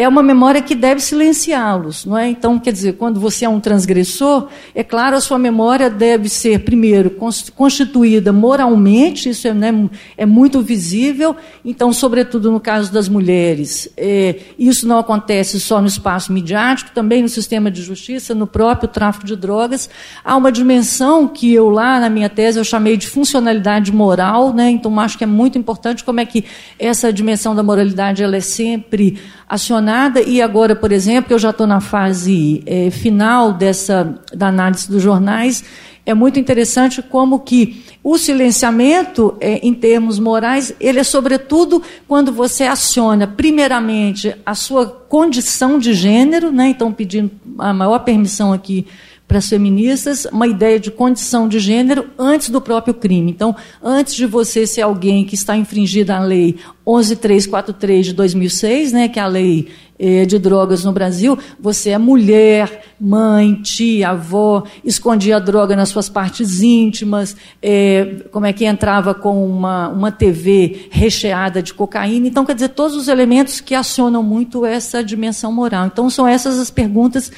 é uma memória que deve silenciá-los, não é? Então, quer dizer, quando você é um transgressor, é claro, a sua memória deve ser, primeiro, constituída moralmente, isso é, né, é muito visível, então, sobretudo no caso das mulheres, é, isso não acontece só no espaço midiático, também no sistema de justiça, no próprio tráfico de drogas, há uma dimensão que eu lá, na minha tese, eu chamei de funcionalidade moral, né? então acho que é muito importante como é que essa dimensão da moralidade ela é sempre acionada e agora, por exemplo, eu já estou na fase é, final dessa da análise dos jornais, é muito interessante como que o silenciamento, é, em termos morais, ele é sobretudo quando você aciona, primeiramente, a sua condição de gênero, né? então pedindo a maior permissão aqui para as feministas uma ideia de condição de gênero antes do próprio crime. Então, antes de você ser alguém que está infringindo a lei 11343 de 2006, né, que é a lei eh, de drogas no Brasil, você é mulher, mãe, tia, avó, escondia a droga nas suas partes íntimas, eh, como é que entrava com uma, uma TV recheada de cocaína. Então, quer dizer, todos os elementos que acionam muito essa dimensão moral. Então, são essas as perguntas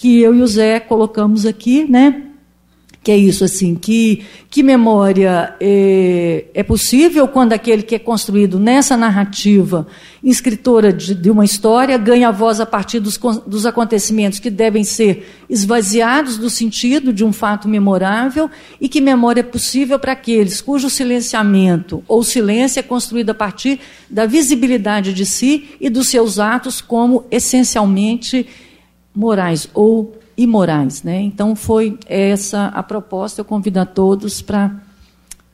que eu e o Zé colocamos aqui, né? Que é isso, assim, que, que memória é, é possível quando aquele que é construído nessa narrativa, escritora de, de uma história, ganha voz a partir dos, dos acontecimentos que devem ser esvaziados do sentido de um fato memorável, e que memória é possível para aqueles cujo silenciamento ou silêncio é construído a partir da visibilidade de si e dos seus atos como essencialmente morais ou imorais. Né? Então, foi essa a proposta. Eu convido a todos para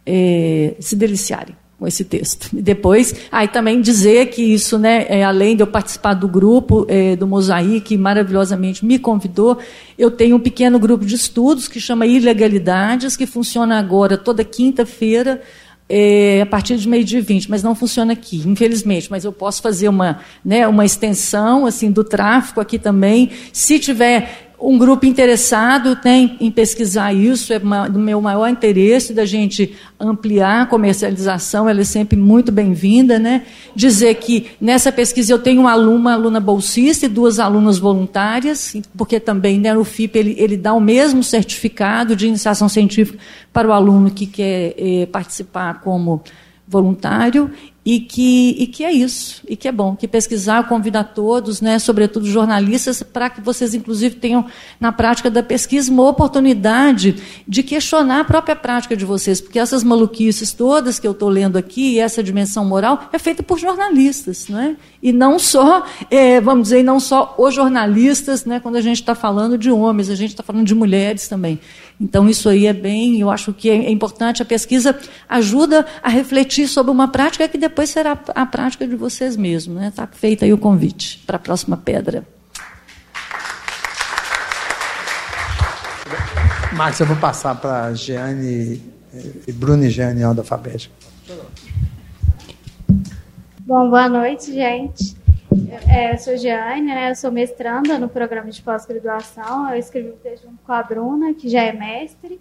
é, se deliciarem com esse texto. E depois, aí ah, também dizer que isso, né, é, além de eu participar do grupo é, do Mosaic, que maravilhosamente me convidou, eu tenho um pequeno grupo de estudos que chama Ilegalidades, que funciona agora toda quinta-feira, é, a partir de meio dia 20, mas não funciona aqui, infelizmente. Mas eu posso fazer uma, né, uma extensão assim do tráfico aqui também. Se tiver um grupo interessado tem em pesquisar isso, é do meu maior interesse da gente ampliar a comercialização, ela é sempre muito bem-vinda, né? Dizer que nessa pesquisa eu tenho uma aluna, uma aluna bolsista e duas alunas voluntárias, porque também né, no FIP ele, ele dá o mesmo certificado de iniciação científica para o aluno que quer é, participar como voluntário e que, e que é isso, e que é bom, que pesquisar convida a todos, né, sobretudo jornalistas, para que vocês, inclusive, tenham na prática da pesquisa uma oportunidade de questionar a própria prática de vocês, porque essas maluquices todas que eu estou lendo aqui, essa dimensão moral, é feita por jornalistas, não é? E não só, é, vamos dizer, não só os jornalistas, né, quando a gente está falando de homens, a gente está falando de mulheres também. Então, isso aí é bem, eu acho que é importante. A pesquisa ajuda a refletir sobre uma prática que depois será a prática de vocês mesmos. Está né? feito aí o convite para a próxima pedra. Marcos, eu vou passar para a Giane e Bruno e Giane alfabética. Bom, boa noite, gente. É, sou Giane, né? eu sou mestranda no programa de pós-graduação. Eu escrevi um texto junto com a Bruna, que já é mestre.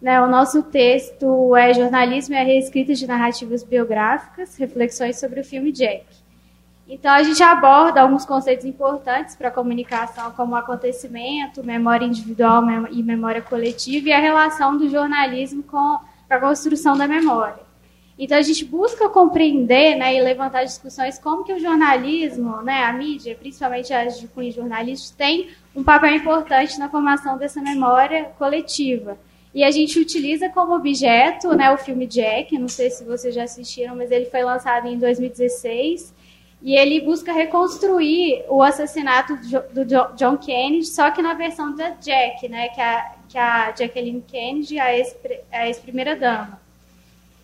Né? O nosso texto é Jornalismo e a Reescrita de Narrativas Biográficas, reflexões sobre o filme Jack. Então, a gente aborda alguns conceitos importantes para a comunicação, como acontecimento, memória individual e memória coletiva, e a relação do jornalismo com a construção da memória. Então a gente busca compreender né, e levantar discussões como que o jornalismo, né, a mídia, principalmente as de cunho jornalistas, tem um papel importante na formação dessa memória coletiva. E a gente utiliza como objeto né, o filme Jack, não sei se vocês já assistiram, mas ele foi lançado em 2016. E ele busca reconstruir o assassinato do John Kennedy, só que na versão da Jack, né, que, é a, que é a Jacqueline Kennedy, a ex-primeira-dama.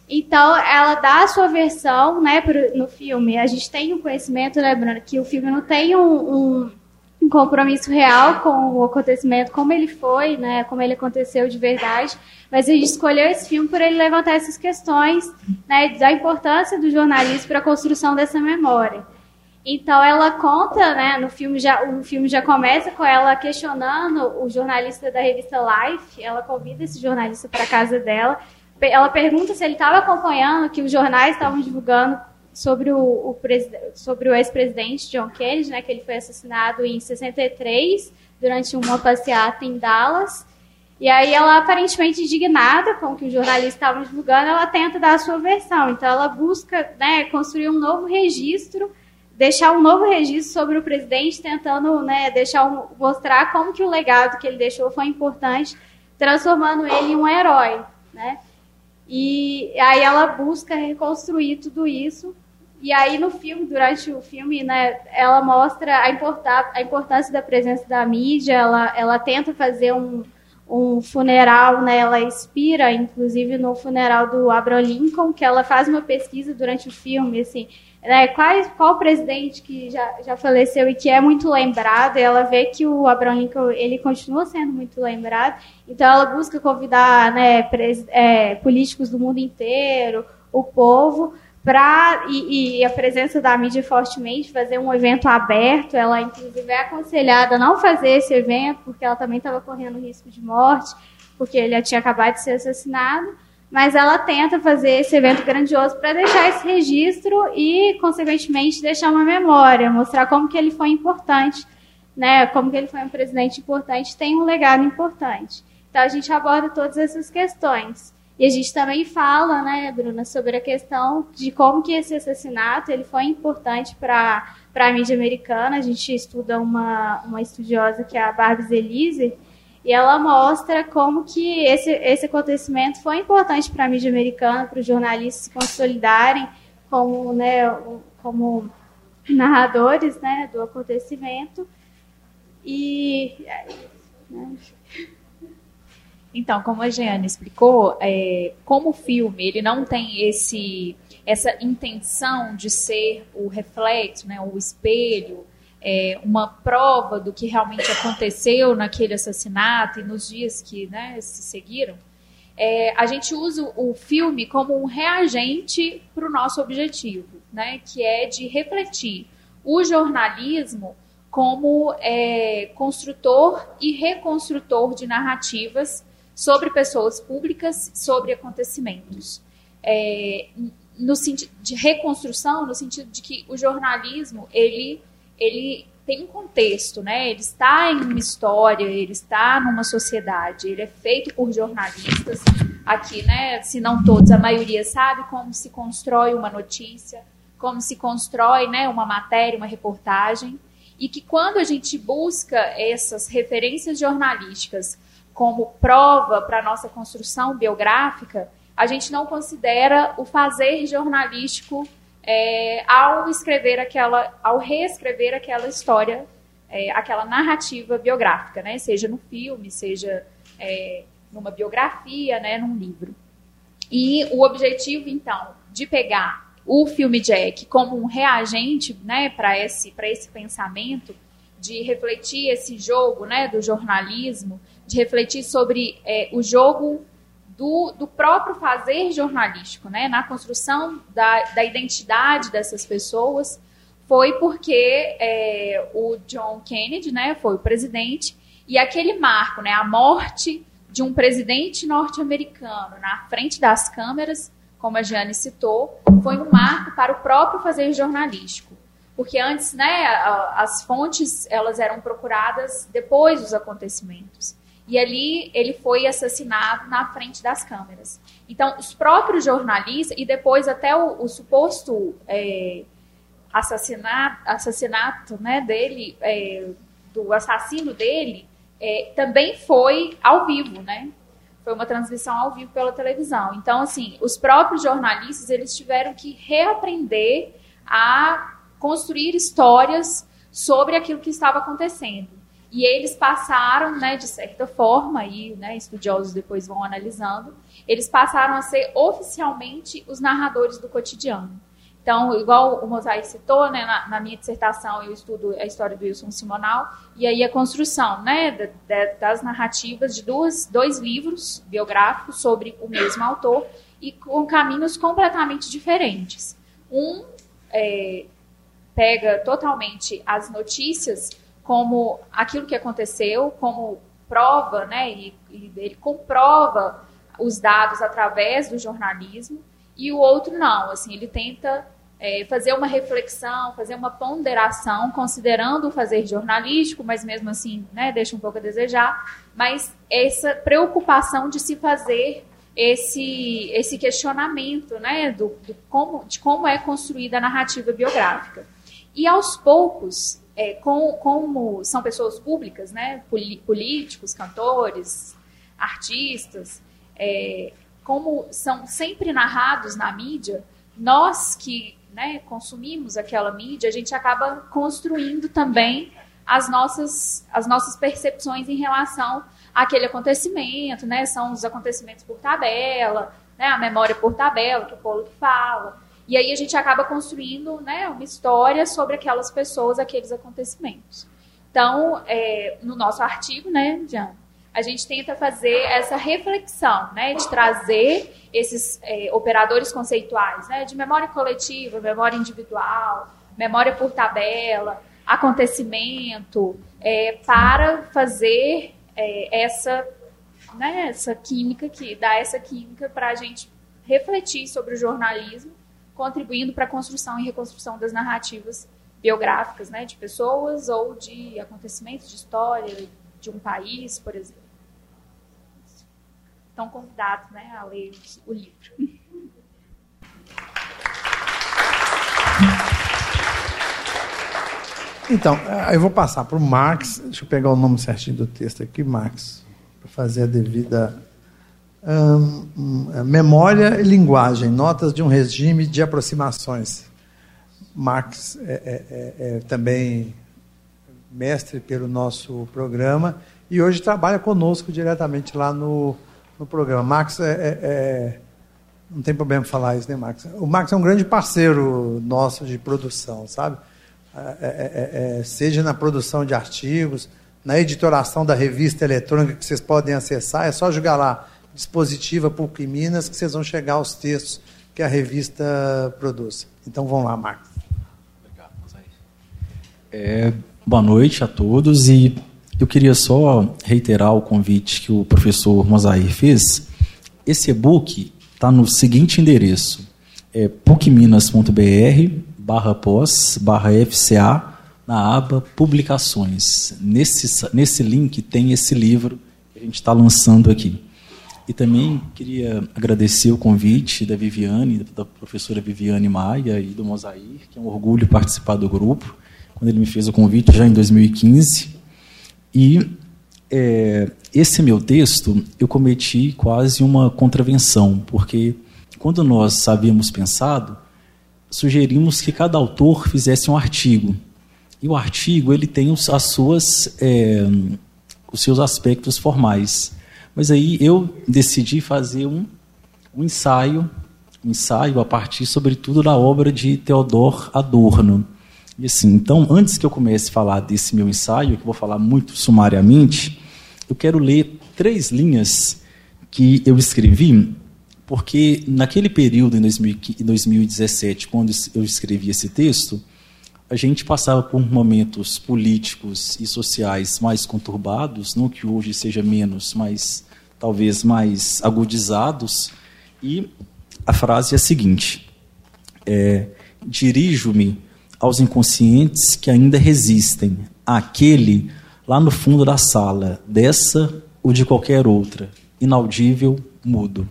Então, ela dá a sua versão né, no filme. A gente tem um conhecimento, né, Bruna, que o filme não tem um, um, um, compromisso real com o acontecimento, como ele foi, né, como ele aconteceu de verdade. Mas a gente escolheu esse filme por ele levantar essas questões né, da importância do jornalismo para a construção dessa memória. Então ela conta, né, no filme já, o filme já começa com ela questionando o jornalista da revista Life. Ela convida esse jornalista para casa dela ela pergunta se ele estava acompanhando que os jornais estavam divulgando sobre o, o, sobre o ex-presidente John Kennedy, né, que ele foi assassinado em 63 durante uma passeata em Dallas. E aí ela, aparentemente indignada com o que os jornalistas estavam divulgando, ela tenta dar a sua versão. Então ela busca né, construir um novo registro, deixar um novo registro sobre o presidente, tentando né, deixar um, mostrar como que o legado que ele deixou foi importante, transformando ele em um herói. Né? E aí ela busca reconstruir tudo isso. E aí no filme, durante o filme, né, ela mostra a, a importância da presença da mídia, ela, ela tenta fazer um um funeral, né, ela inspira, inclusive no funeral do Abraham Lincoln, que ela faz uma pesquisa durante o filme, assim, né, qual, qual presidente que já, já faleceu e que é muito lembrado, ela vê que o Abraham Lincoln, ele continua sendo muito lembrado, então ela busca convidar, né, pres, é, políticos do mundo inteiro, o povo, pra, e, e, a presença da mídia fortemente, fazer um evento aberto. Ela, inclusive, é aconselhada a não fazer esse evento, porque ela também estava correndo risco de morte, porque ele tinha acabado de ser assassinado. Mas ela tenta fazer esse evento grandioso para deixar esse registro e, consequentemente, deixar uma memória, mostrar como que ele foi importante, né? Como que ele foi um presidente importante, tem um legado importante. Então a gente aborda todas essas questões. E a gente também fala, né, Bruna, sobre a questão de como que esse assassinato ele foi importante para a mídia americana. A gente estuda uma, uma estudiosa que é a Barbie Elise, e ela mostra como que esse, esse acontecimento foi importante para a mídia americana, para os jornalistas se consolidarem como, né, como narradores né, do acontecimento. E. Né, então, como a Jeane explicou, é, como o filme ele não tem esse, essa intenção de ser o reflexo, né, o espelho, é, uma prova do que realmente aconteceu naquele assassinato e nos dias que né, se seguiram, é, a gente usa o filme como um reagente para o nosso objetivo, né, que é de refletir o jornalismo como é, construtor e reconstrutor de narrativas sobre pessoas públicas, sobre acontecimentos. É, no sentido de reconstrução, no sentido de que o jornalismo ele, ele tem um contexto, né? Ele está em uma história, ele está numa sociedade, ele é feito por jornalistas. Aqui, né? Se não todos, a maioria sabe como se constrói uma notícia, como se constrói, né? Uma matéria, uma reportagem, e que quando a gente busca essas referências jornalísticas como prova para a nossa construção biográfica, a gente não considera o fazer jornalístico é, ao escrever aquela, ao reescrever aquela história, é, aquela narrativa biográfica, né? Seja no filme, seja é, numa biografia, né? Num livro. E o objetivo, então, de pegar o filme Jack como um reagente, né? Para esse, para esse pensamento de refletir esse jogo, né? Do jornalismo de refletir sobre é, o jogo do, do, próprio fazer jornalístico, né? na construção da, da identidade dessas pessoas, foi porque é, o John Kennedy né, foi o presidente, e aquele marco, né, a morte de um presidente norte-americano na frente das câmeras, como a Giane citou, foi um marco para o próprio fazer jornalístico. Porque antes, né, as fontes elas eram procuradas depois dos acontecimentos. E ali ele foi assassinado na frente das câmeras. Então, os próprios jornalistas, e depois até o, o suposto é, assassinato, assassinato né, dele, é, do assassino dele, é, também foi ao vivo, né? Foi uma transmissão ao vivo pela televisão. Então, assim, os próprios jornalistas, eles tiveram que reaprender a construir histórias sobre aquilo que estava acontecendo. E eles passaram, né, de certa forma, e né, estudiosos depois vão analisando, eles passaram a ser oficialmente os narradores do cotidiano. Então, igual o Mosaic citou, né, na, na, minha dissertação eu estudo a história do Wilson Simonal, e aí a construção né, de, de, das narrativas de duas, dois livros biográficos sobre o mesmo autor e com caminhos completamente diferentes. Um é, pega totalmente as notícias como aquilo que aconteceu, como prova, né, e, e ele comprova os dados através do jornalismo, e o outro não, assim, ele tenta é, fazer uma reflexão, fazer uma ponderação, considerando o fazer jornalístico, mas mesmo assim né, deixa um pouco a desejar, mas essa preocupação de se fazer esse, esse questionamento né, do, do como, de como é construída a narrativa biográfica. E aos poucos, é, com, como são pessoas públicas, né, políticos, cantores, artistas, é, como são sempre narrados na mídia, nós que né, consumimos aquela mídia, a gente acaba construindo também as nossas, as nossas percepções em relação àquele acontecimento, né? São os acontecimentos por tabela, né? a memória por tabela, que o Paulo fala. E aí a gente acaba construindo né, uma história sobre aquelas pessoas, aqueles acontecimentos. Então, é, no nosso artigo, né, Diana, a gente tenta fazer essa reflexão, né, de trazer esses é, operadores conceituais, né, de memória coletiva, memória individual, memória por tabela, acontecimento, é, para fazer é, essa, né, essa química que dá essa química para a gente refletir sobre o jornalismo, contribuindo para a construção e reconstrução das narrativas biográficas, né, de pessoas ou de acontecimentos de história de um país, por exemplo estão convidados né, a ler o livro. Então, eu vou passar para o Marx, deixa eu pegar o nome certinho do texto aqui, Marx, para fazer a devida. Hum, memória e linguagem, notas de um regime de aproximações. Marx é, é, é, é também mestre pelo nosso programa e hoje trabalha conosco diretamente lá no no programa. Max é, é, é, não tem problema falar isso, né, Max? O Max é um grande parceiro nosso de produção, sabe? Seja na produção de artigos, na editoração da revista eletrônica que vocês podem acessar, é só jogar lá dispositiva PUC Minas que vocês vão chegar aos textos que a revista produz. Então vamos lá, Marcos. É, boa noite a todos e eu queria só reiterar o convite que o professor Mosair fez. Esse e-book está no seguinte endereço: é pucminas.br barra pós barra FCA na aba Publicações. Nesse, nesse link tem esse livro que a gente está lançando aqui. E também queria agradecer o convite da Viviane, da professora Viviane Maia e do Mosair, que é um orgulho participar do grupo, quando ele me fez o convite já em 2015. E é, esse meu texto, eu cometi quase uma contravenção, porque quando nós havíamos pensado, sugerimos que cada autor fizesse um artigo. E o artigo ele tem as suas, é, os seus aspectos formais. Mas aí eu decidi fazer um, um ensaio, um ensaio a partir, sobretudo, da obra de Theodor Adorno. E assim, então, antes que eu comece a falar desse meu ensaio, que vou falar muito sumariamente, eu quero ler três linhas que eu escrevi, porque naquele período, em 2017, quando eu escrevi esse texto, a gente passava por momentos políticos e sociais mais conturbados, não que hoje seja menos, mas talvez mais agudizados, e a frase é a seguinte: é, dirijo-me aos inconscientes que ainda resistem àquele lá no fundo da sala, dessa ou de qualquer outra, inaudível, mudo.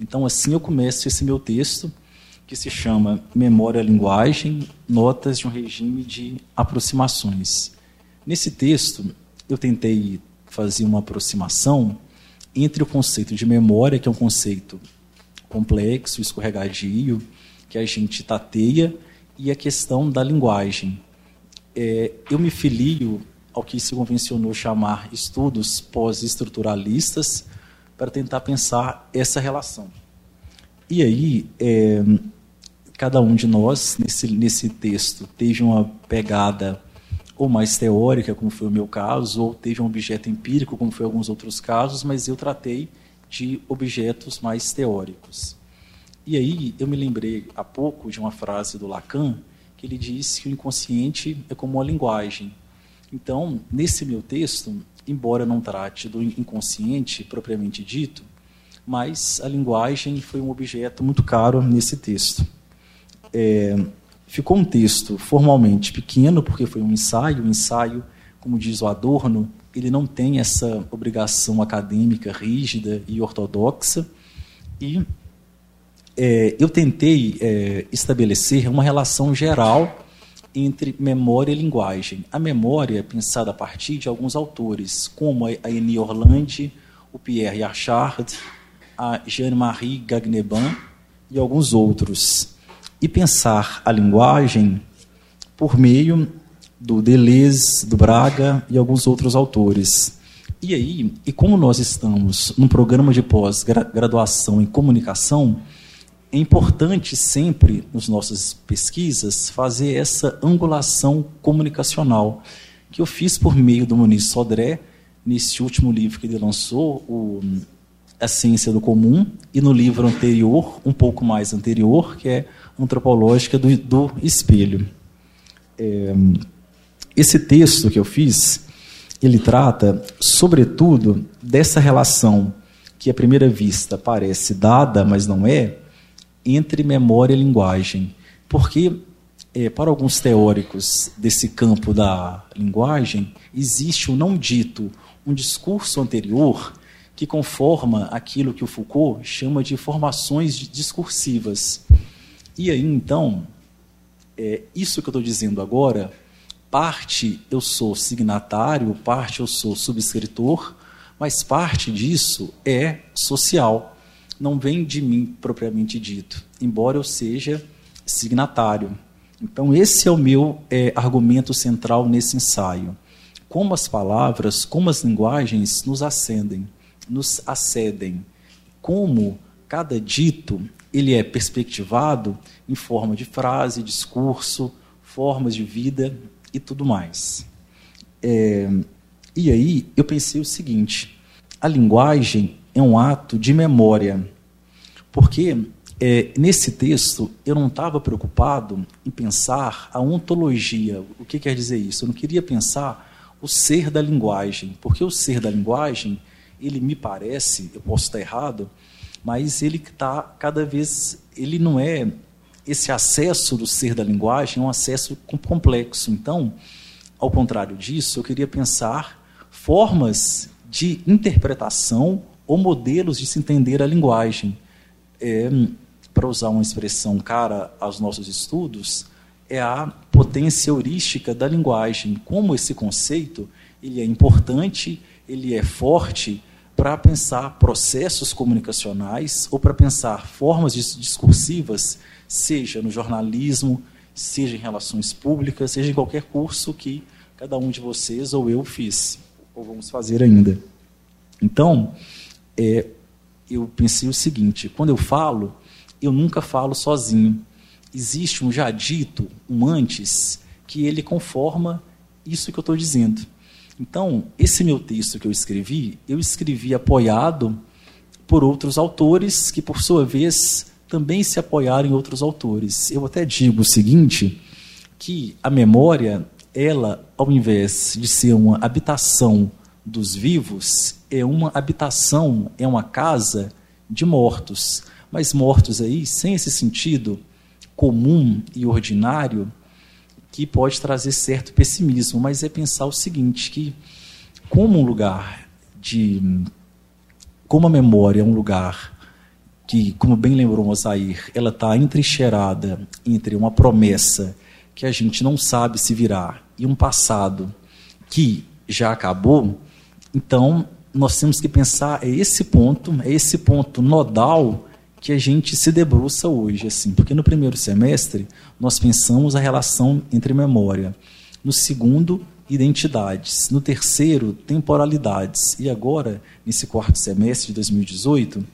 Então, assim eu começo esse meu texto, que se chama Memória Linguagem, Notas de um Regime de Aproximações. Nesse texto, eu tentei fazer uma aproximação entre o conceito de memória, que é um conceito complexo, escorregadio, que a gente tateia, e a questão da linguagem. É, eu me filio ao que se convencionou chamar estudos pós-estruturalistas para tentar pensar essa relação. E aí, é, cada um de nós, nesse, nesse texto, teve uma pegada ou mais teórica, como foi o meu caso, ou teve um objeto empírico, como foi alguns outros casos, mas eu tratei de objetos mais teóricos. E aí eu me lembrei há pouco de uma frase do Lacan, que ele disse que o inconsciente é como uma linguagem. Então, nesse meu texto, embora não trate do inconsciente propriamente dito, mas a linguagem foi um objeto muito caro nesse texto. É, ficou um texto formalmente pequeno, porque foi um ensaio. O ensaio, como diz o Adorno, ele não tem essa obrigação acadêmica rígida e ortodoxa. E é, eu tentei é, estabelecer uma relação geral entre memória e linguagem. A memória é pensada a partir de alguns autores, como a Eni Orlandi, o Pierre Achard, a Jeanne-Marie Gagneban e alguns outros. E pensar a linguagem por meio do Deleuze, do Braga e alguns outros autores. E aí, e como nós estamos num programa de pós-graduação em comunicação, é importante sempre, nas nossas pesquisas, fazer essa angulação comunicacional, que eu fiz por meio do Muniz Sodré, nesse último livro que ele lançou, o A Ciência do Comum, e no livro anterior, um pouco mais anterior, que é Antropológica do, do Espelho. É, esse texto que eu fiz, ele trata, sobretudo, dessa relação que à primeira vista parece dada, mas não é, entre memória e linguagem. Porque, é, para alguns teóricos desse campo da linguagem, existe o não dito, um discurso anterior que conforma aquilo que o Foucault chama de formações discursivas. E aí, então, é, isso que eu estou dizendo agora, parte eu sou signatário, parte eu sou subscritor, mas parte disso é social não vem de mim propriamente dito, embora eu seja signatário. Então, esse é o meu é, argumento central nesse ensaio. Como as palavras, como as linguagens nos acendem, nos acedem. Como cada dito ele é perspectivado em forma de frase, discurso, formas de vida e tudo mais. É, e aí eu pensei o seguinte: a linguagem é um ato de memória. Porque é, nesse texto eu não estava preocupado em pensar a ontologia. O que quer dizer isso? Eu não queria pensar o ser da linguagem, porque o ser da linguagem, ele me parece, eu posso estar errado, mas ele está cada vez, ele não é esse acesso do ser da linguagem é um acesso complexo. Então, ao contrário disso, eu queria pensar formas de interpretação ou modelos de se entender a linguagem. É, para usar uma expressão cara aos nossos estudos, é a potência heurística da linguagem. Como esse conceito ele é importante, ele é forte para pensar processos comunicacionais ou para pensar formas discursivas, seja no jornalismo, seja em relações públicas, seja em qualquer curso que cada um de vocês ou eu fiz, ou vamos fazer ainda. Então, é, eu pensei o seguinte: quando eu falo, eu nunca falo sozinho. Existe um já dito, um antes, que ele conforma isso que eu estou dizendo. Então, esse meu texto que eu escrevi, eu escrevi apoiado por outros autores que, por sua vez, também se apoiaram em outros autores. Eu até digo o seguinte, que a memória, ela, ao invés de ser uma habitação dos vivos é uma habitação, é uma casa de mortos. Mas mortos aí, sem esse sentido comum e ordinário, que pode trazer certo pessimismo, mas é pensar o seguinte, que como um lugar de... Como a memória é um lugar que, como bem lembrou Mosair, ela está entrincheirada entre uma promessa que a gente não sabe se virá e um passado que já acabou, então, nós temos que pensar é esse ponto, é esse ponto nodal que a gente se debruça hoje, assim, porque no primeiro semestre nós pensamos a relação entre memória, no segundo identidades, no terceiro temporalidades. E agora nesse quarto semestre de 2018,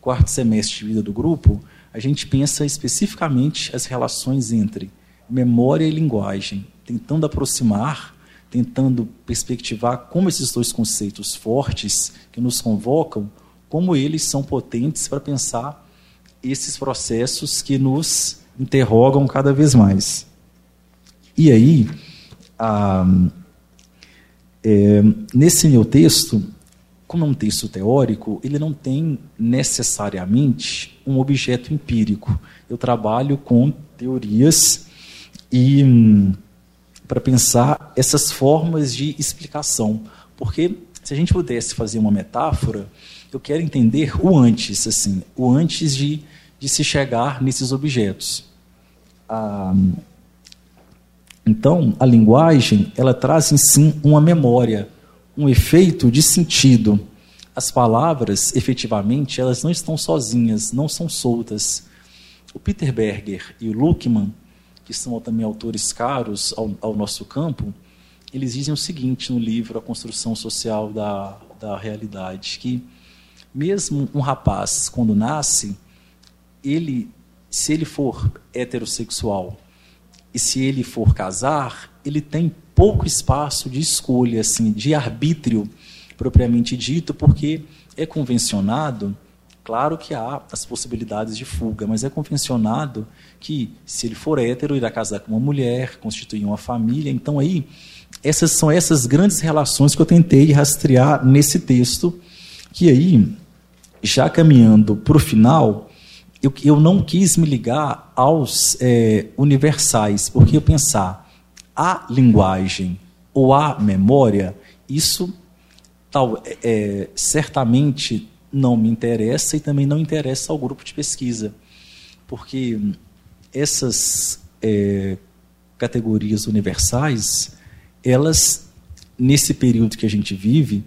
quarto semestre de vida do grupo, a gente pensa especificamente as relações entre memória e linguagem, tentando aproximar tentando perspectivar como esses dois conceitos fortes que nos convocam, como eles são potentes para pensar esses processos que nos interrogam cada vez mais. E aí, ah, é, nesse meu texto, como é um texto teórico, ele não tem necessariamente um objeto empírico. Eu trabalho com teorias e hum, para pensar essas formas de explicação. Porque se a gente pudesse fazer uma metáfora, eu quero entender o antes, assim, o antes de, de se chegar nesses objetos. Ah, então, a linguagem, ela traz em si uma memória, um efeito de sentido. As palavras, efetivamente, elas não estão sozinhas, não são soltas. O Peter Berger e o Luckmann, que são também autores caros ao, ao nosso campo, eles dizem o seguinte no livro A Construção Social da, da Realidade, que mesmo um rapaz, quando nasce, ele, se ele for heterossexual e se ele for casar, ele tem pouco espaço de escolha, assim, de arbítrio propriamente dito, porque é convencionado, claro que há as possibilidades de fuga, mas é convencionado que se ele for hétero, irá casar com uma mulher, constituir uma família. Então aí, essas são essas grandes relações que eu tentei rastrear nesse texto, que aí, já caminhando para o final, eu, eu não quis me ligar aos é, universais, porque eu pensar a linguagem ou a memória, isso tal, é, certamente não me interessa e também não interessa ao grupo de pesquisa, porque essas é, categorias universais, elas nesse período que a gente vive,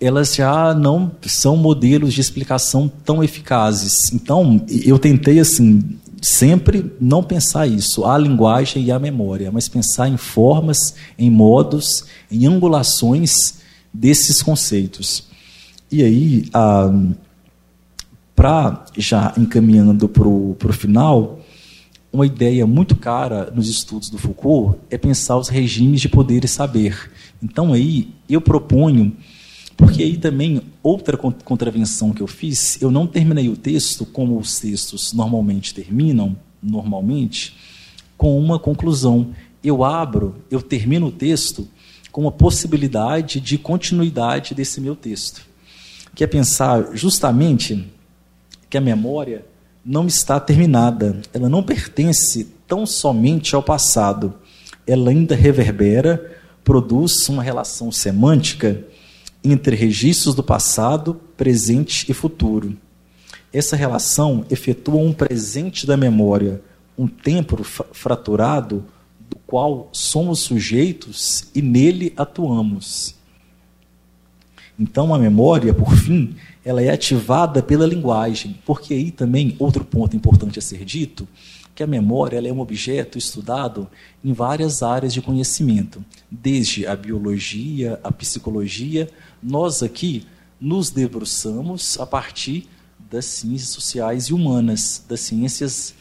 elas já não são modelos de explicação tão eficazes. Então, eu tentei assim sempre não pensar isso, a linguagem e a memória, mas pensar em formas, em modos, em angulações desses conceitos. E aí, ah, para já encaminhando para o final, uma ideia muito cara nos estudos do Foucault é pensar os regimes de poder e saber. Então aí eu proponho porque aí também, outra contravenção que eu fiz, eu não terminei o texto como os textos normalmente terminam, normalmente, com uma conclusão. Eu abro, eu termino o texto com uma possibilidade de continuidade desse meu texto. Que é pensar justamente que a memória não está terminada, ela não pertence tão somente ao passado, ela ainda reverbera, produz uma relação semântica entre registros do passado, presente e futuro. Essa relação efetua um presente da memória, um tempo fraturado do qual somos sujeitos e nele atuamos. Então a memória, por fim, ela é ativada pela linguagem, porque aí também outro ponto importante a ser dito, que a memória é um objeto estudado em várias áreas de conhecimento, desde a biologia, a psicologia, nós aqui nos debruçamos a partir das ciências sociais e humanas, das ciências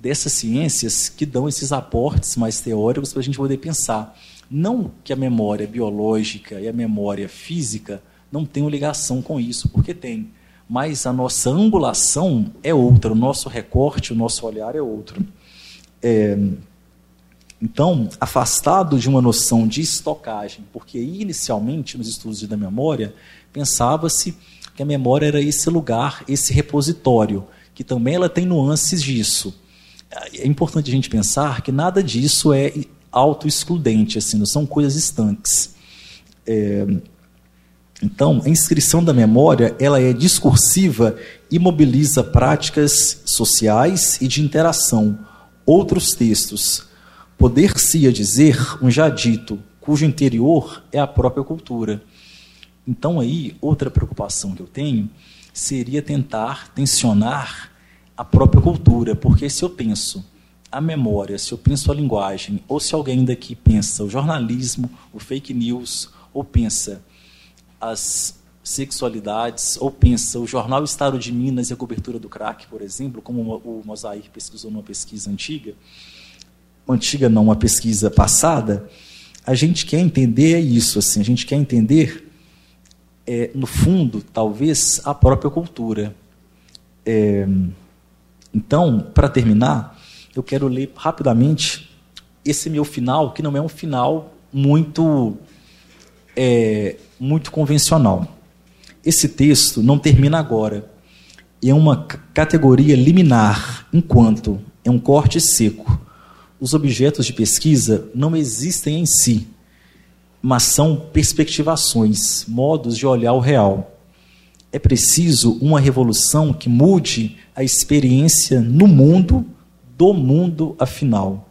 dessas ciências que dão esses aportes mais teóricos para a gente poder pensar. Não que a memória biológica e a memória física não tenham ligação com isso, porque tem. Mas a nossa angulação é outra, o nosso recorte, o nosso olhar é outro. É, então, afastado de uma noção de estocagem, porque inicialmente nos estudos da memória pensava-se que a memória era esse lugar, esse repositório, que também ela tem nuances disso. É importante a gente pensar que nada disso é auto-excludente, assim, não são coisas estanques. É, então, a inscrição da memória ela é discursiva e mobiliza práticas sociais e de interação. Outros textos, Poder-se-ia dizer um já dito, cujo interior é a própria cultura. Então, aí, outra preocupação que eu tenho seria tentar tensionar a própria cultura, porque se eu penso a memória, se eu penso a linguagem, ou se alguém daqui pensa o jornalismo, o fake news, ou pensa as sexualidades, ou pensa o jornal Estado de Minas e a cobertura do crack, por exemplo, como o Mosair pesquisou numa pesquisa antiga, antiga não, uma pesquisa passada, a gente quer entender isso, assim, a gente quer entender, é, no fundo, talvez, a própria cultura. É, então, para terminar, eu quero ler rapidamente esse meu final, que não é um final muito, é, muito convencional. Esse texto não termina agora. É uma categoria liminar, enquanto é um corte seco os objetos de pesquisa não existem em si, mas são perspectivações, modos de olhar o real. É preciso uma revolução que mude a experiência no mundo, do mundo afinal.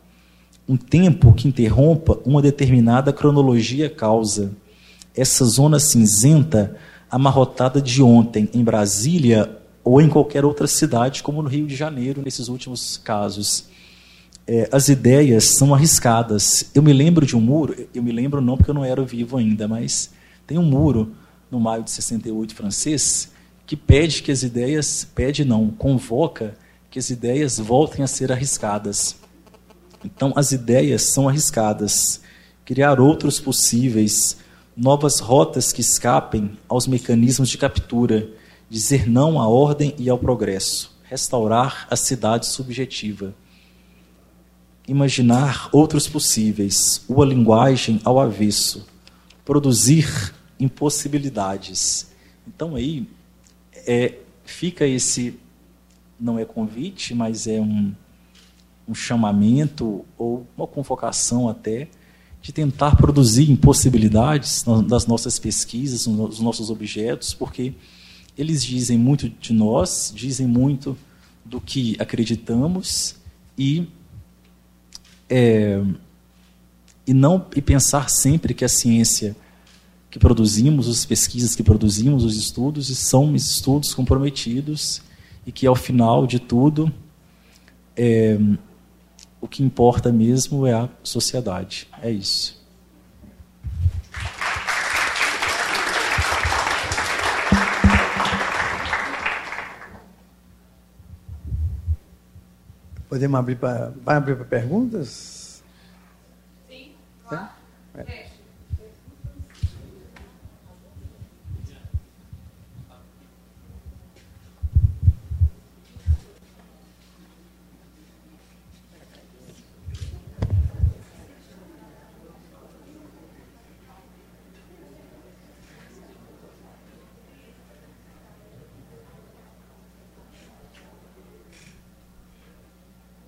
Um tempo que interrompa uma determinada cronologia causa. Essa zona cinzenta amarrotada de ontem em Brasília ou em qualquer outra cidade, como no Rio de Janeiro, nesses últimos casos é, as ideias são arriscadas. Eu me lembro de um muro, eu me lembro não porque eu não era vivo ainda, mas tem um muro no maio de 68 francês que pede que as ideias, pede não, convoca que as ideias voltem a ser arriscadas. Então, as ideias são arriscadas. Criar outros possíveis, novas rotas que escapem aos mecanismos de captura, dizer não à ordem e ao progresso, restaurar a cidade subjetiva imaginar outros possíveis, uma linguagem ao avesso, produzir impossibilidades. Então aí é, fica esse não é convite, mas é um, um chamamento ou uma convocação até de tentar produzir impossibilidades das nossas pesquisas, nos nossos objetos, porque eles dizem muito de nós, dizem muito do que acreditamos e é, e não e pensar sempre que a ciência que produzimos, as pesquisas que produzimos, os estudos, são estudos comprometidos e que ao final de tudo é, o que importa mesmo é a sociedade. É isso. Podemos abrir para abrir para perguntas? Sim. Claro. É?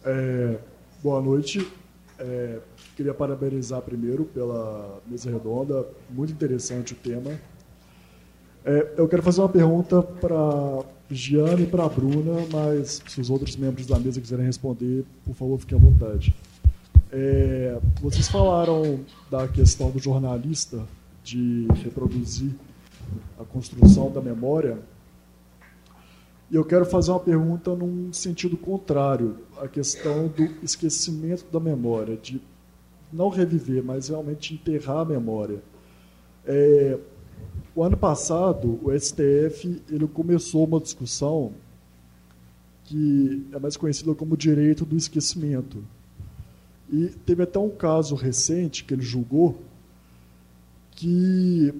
É, boa noite. É, queria parabenizar primeiro pela mesa redonda, muito interessante o tema. É, eu quero fazer uma pergunta para Giane e para a Bruna, mas se os outros membros da mesa quiserem responder, por favor, fiquem à vontade. É, vocês falaram da questão do jornalista de reproduzir a construção da memória e eu quero fazer uma pergunta num sentido contrário, a questão do esquecimento da memória, de não reviver, mas realmente enterrar a memória. É, o ano passado, o STF ele começou uma discussão que é mais conhecida como direito do esquecimento. E teve até um caso recente que ele julgou que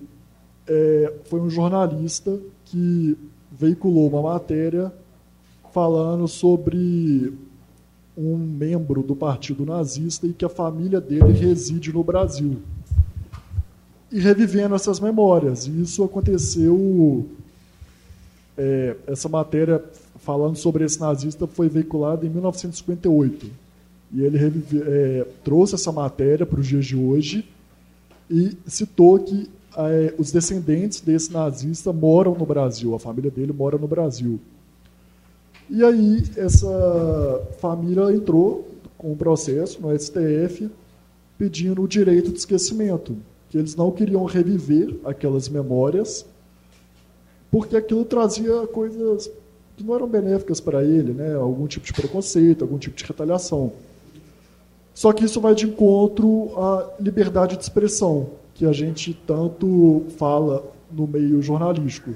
é, foi um jornalista que veiculou uma matéria falando sobre um membro do partido nazista e que a família dele reside no Brasil. E revivendo essas memórias. E isso aconteceu. É, essa matéria falando sobre esse nazista foi veiculada em 1958. E ele revive, é, trouxe essa matéria para os dias de hoje e citou que é, os descendentes desse nazista moram no Brasil, a família dele mora no Brasil. E aí essa família entrou com um processo no STF pedindo o direito de esquecimento, que eles não queriam reviver aquelas memórias, porque aquilo trazia coisas que não eram benéficas para ele, né? algum tipo de preconceito, algum tipo de retaliação. Só que isso vai de encontro à liberdade de expressão, que a gente tanto fala no meio jornalístico.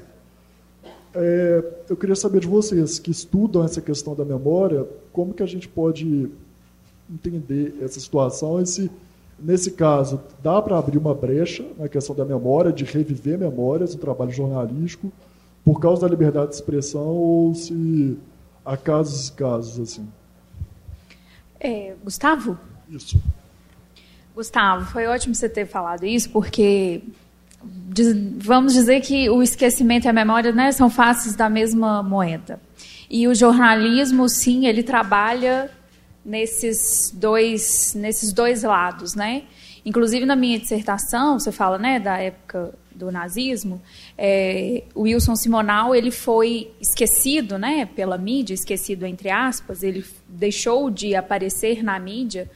É, eu queria saber de vocês que estudam essa questão da memória, como que a gente pode entender essa situação e se, nesse caso, dá para abrir uma brecha na questão da memória, de reviver memórias no trabalho jornalístico, por causa da liberdade de expressão, ou se há casos e casos assim. É, Gustavo? Isso. Gustavo, foi ótimo você ter falado isso, porque vamos dizer que o esquecimento e a memória né, são faces da mesma moeda. E o jornalismo, sim, ele trabalha nesses dois, nesses dois lados, né? Inclusive na minha dissertação, você fala, né, da época do nazismo, é, o Wilson Simonal ele foi esquecido, né, pela mídia, esquecido entre aspas, ele deixou de aparecer na mídia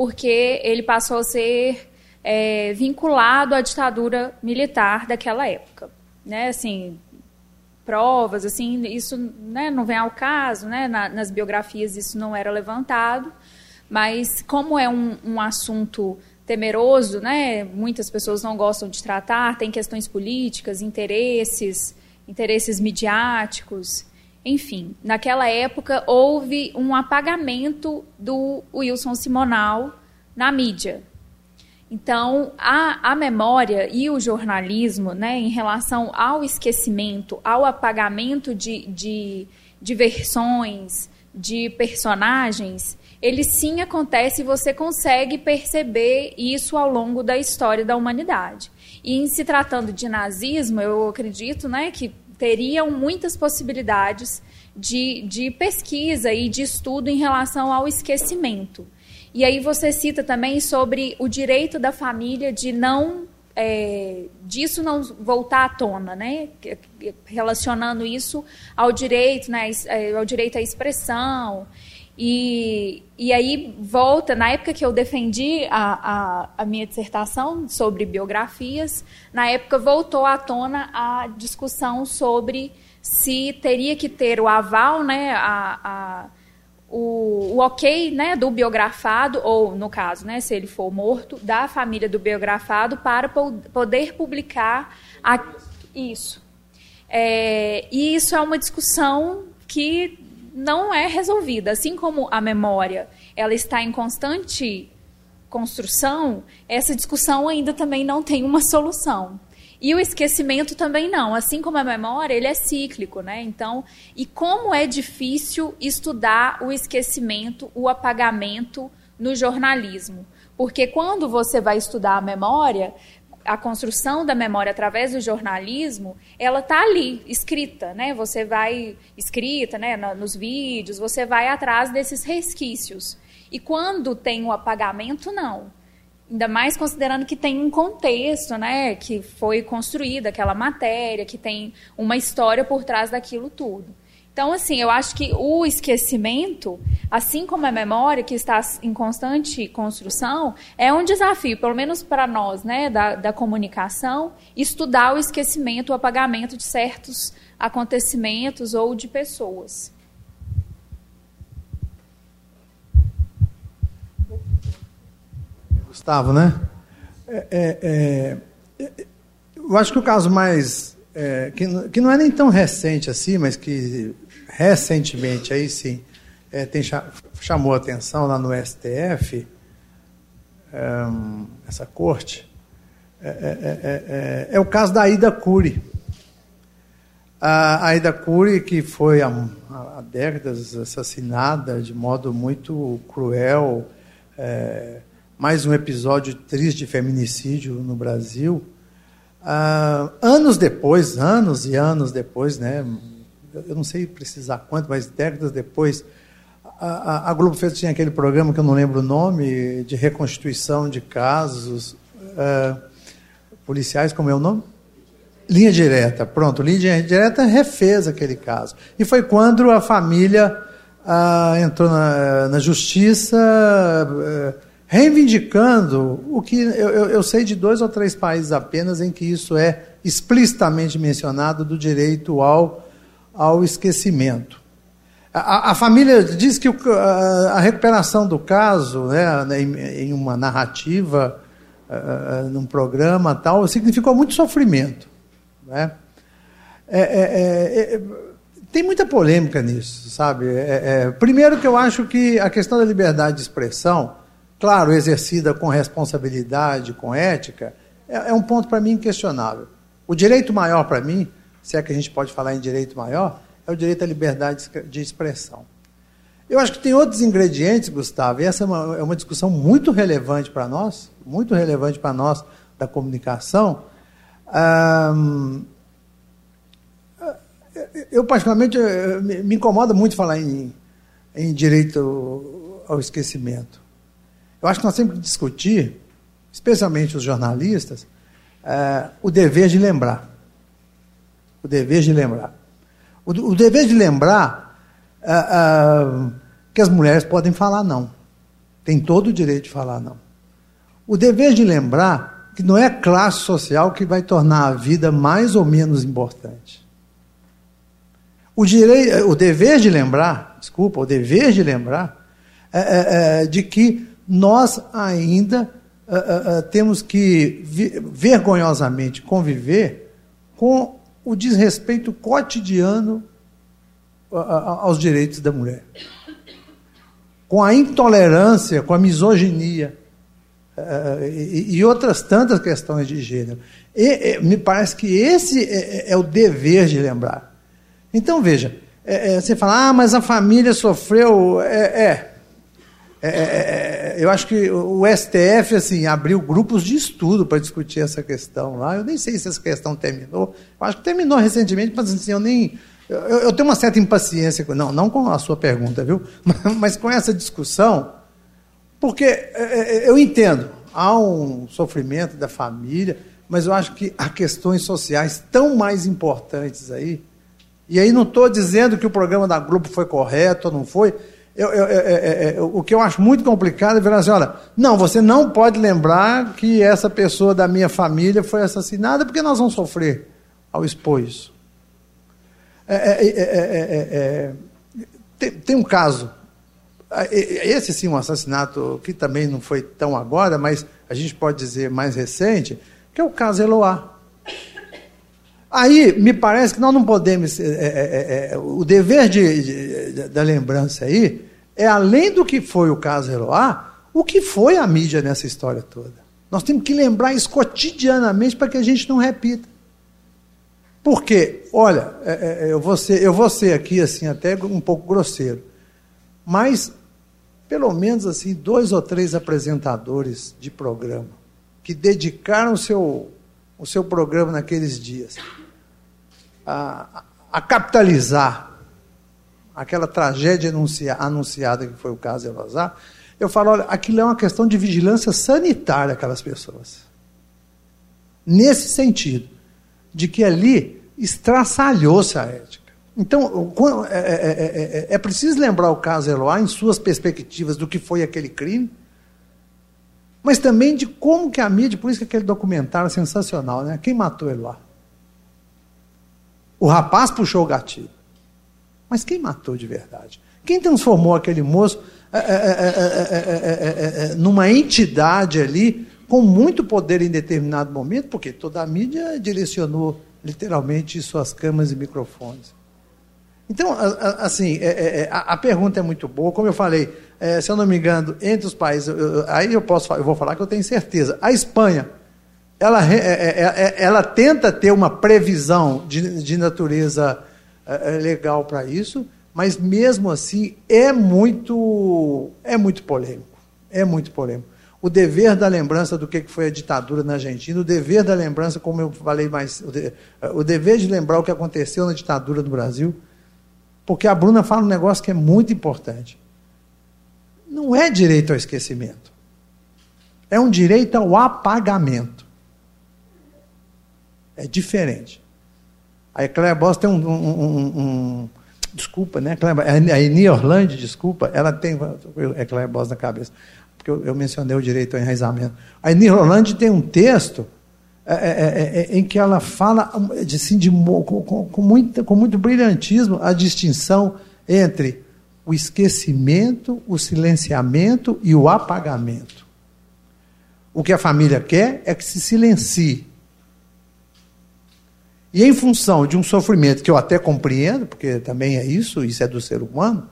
porque ele passou a ser é, vinculado à ditadura militar daquela época, né, assim provas, assim isso né, não vem ao caso, né, na, nas biografias isso não era levantado, mas como é um, um assunto temeroso, né? Muitas pessoas não gostam de tratar, tem questões políticas, interesses, interesses midiáticos, enfim. Naquela época houve um apagamento do Wilson Simonal na mídia. Então, a, a memória e o jornalismo, né, em relação ao esquecimento, ao apagamento de, de, de versões, de personagens, ele sim acontece e você consegue perceber isso ao longo da história da humanidade. E em se tratando de nazismo, eu acredito né, que teriam muitas possibilidades de, de pesquisa e de estudo em relação ao esquecimento. E aí você cita também sobre o direito da família de não é, disso não voltar à tona, né? Relacionando isso ao direito, né? Ao direito à expressão e, e aí volta, na época que eu defendi a, a, a, minha dissertação sobre biografias, na época voltou à tona a discussão sobre se teria que ter o aval, né, a, a o, o, ok né, do biografado, ou no caso, né, se ele for morto, da família do biografado para poder publicar a, isso. É, e isso é uma discussão que não é resolvida. Assim como a memória ela está em constante construção, essa discussão ainda também não tem uma solução. E o esquecimento também não. Assim como a memória, ele é cíclico, né? Então, e como é difícil estudar o esquecimento, o apagamento no jornalismo? Porque quando você vai estudar a memória, a construção da memória através do jornalismo, ela está ali, escrita, né? Você vai escrita, né? Nos vídeos, você vai atrás desses resquícios. E quando tem o apagamento, não. Ainda mais considerando que tem um contexto, né? Que foi construída aquela matéria, que tem uma história por trás daquilo tudo. Então, assim, eu acho que o esquecimento, assim como a memória, que está em constante construção, é um desafio, pelo menos para nós, né, da, da comunicação, estudar o esquecimento, o apagamento de certos acontecimentos ou de pessoas. Gustavo, né? É, é, é, eu acho que o caso mais é, que, que não é nem tão recente assim, mas que recentemente aí sim é, tem, chamou atenção lá no STF, é, essa corte, é, é, é, o caso da Aida Cury. A Aida Cury, que foi há, há décadas assassinada de modo muito cruel, mais um episódio triste de feminicídio no Brasil. Uh, anos depois, anos e anos depois, né, eu não sei precisar quanto, mas décadas depois, a, a, a Globo fez tinha aquele programa que eu não lembro o nome, de reconstituição de casos uh, policiais, como é o nome? Linha Direta, pronto, Linha Direta refez aquele caso. E foi quando a família uh, entrou na, na justiça reivindicando o que eu, eu, eu, sei de dois ou três países apenas em que isso é explicitamente mencionado do direito ao, ao esquecimento. A, a família diz que o, a, a, recuperação do caso, né, em, em uma narrativa, uh, num programa tal, significou muito sofrimento. Né? É, é, é, é tem muita polêmica nisso, sabe? É, é, primeiro que eu acho que a questão da liberdade de expressão claro, exercida com responsabilidade, com ética, é, é um ponto para mim inquestionável. O direito maior para mim, se é que a gente pode falar em direito maior, é o direito à liberdade de expressão. Eu acho que tem outros ingredientes, Gustavo, e essa é uma, é uma discussão muito relevante para nós, muito relevante para nós da comunicação. eu, particularmente, me incomoda muito falar em, em direito ao esquecimento. Eu acho que nós temos que discutir, especialmente os jornalistas, é, o dever de lembrar. O dever de lembrar. O, o dever de lembrar é, é, que as mulheres podem falar não. Tem todo o direito de falar não. O dever de lembrar que não é a classe social que vai tornar a vida mais ou menos importante. O, direi, o dever de lembrar, desculpa, o dever de lembrar é, é, é de que nós ainda é, é, é, temos que vergonhosamente conviver com o desrespeito cotidiano aos direitos da mulher. Com a intolerância, com a misoginia e, outras tantas questões de gênero. E, me parece que esse é, é o dever de lembrar. Então, veja, é, é, você fala, ah, mas a família sofreu. É, é, é, é, é eu acho que o STF assim, abriu grupos de estudo para discutir essa questão lá. Eu nem sei se essa questão terminou. Eu acho que terminou recentemente, mas assim, eu nem. Eu, eu tenho uma certa impaciência, com, não, não com a sua pergunta, viu? Mas, com essa discussão, porque eu entendo, há um sofrimento da família, mas eu acho que há questões sociais tão mais importantes aí e aí não estou dizendo que o programa da Globo foi correto ou não foi. Eu, eu, eu, o que eu acho muito complicado é virar assim, olha, não, você não pode lembrar que essa pessoa da minha família foi assassinada porque nós vamos sofrer ao expor isso. tem, tem um caso, esse sim um assassinato que também não foi tão agora, mas a gente pode dizer mais recente, que é o caso Eloá. Aí, me parece que nós não podemos. É, é, é, é o dever de, de, da lembrança aí é, além do que foi o caso Eloá, o que foi a mídia nessa história toda. Nós temos que lembrar isso cotidianamente para que a gente não repita. Porque, olha, é, é, eu, vou ser, eu vou ser aqui assim até um pouco grosseiro, mas pelo menos assim dois ou três apresentadores de programa que dedicaram o seu, o seu programa naqueles dias a, a capitalizar aquela tragédia anuncia, anunciada que foi o caso Elazar, eu falo, olha, aquilo é uma questão de vigilância sanitária aquelas pessoas. Nesse sentido, de que ali estraçalhou-se a ética. Então, é, é, é, é, preciso lembrar o caso Eloá em suas perspectivas do que foi aquele crime, mas também de como que a mídia, por isso que aquele documentário é sensacional, né? Quem matou Eloá? O rapaz puxou o gatilho. Mas quem matou de verdade? Quem transformou aquele moço é, é, é, numa entidade ali com muito poder em determinado momento? Porque toda a mídia direcionou literalmente suas câmeras e microfones. Então, assim, a pergunta é muito boa. Como eu falei, se eu não me engano, entre os países, aí eu posso, eu vou falar que eu tenho certeza. A Espanha ela, é, é, é, ela tenta ter uma previsão de, de natureza legal para isso, mas mesmo assim é muito, é muito polêmico. É muito polêmico. O dever da lembrança do que foi a ditadura na Argentina, o dever da lembrança, como eu falei mais, o, de, o dever de lembrar o que aconteceu na ditadura no Brasil, porque a Bruna fala um negócio que é muito importante. Não é direito ao esquecimento. É um direito ao apagamento. É diferente. A Eclair Boss tem um, um, um, desculpa, né? A Eni Orlando, desculpa, ela tem Eclair Boss na cabeça, porque eu, eu, mencionei o direito ao enraizamento. A Eni Orlando tem um texto é, é, é, é, em que ela fala assim, de, com, com, com muito brilhantismo a distinção entre o esquecimento, o silenciamento e o apagamento. O que a família quer é que se silencie e em função de um sofrimento que eu até compreendo, porque também é isso, isso é do ser humano,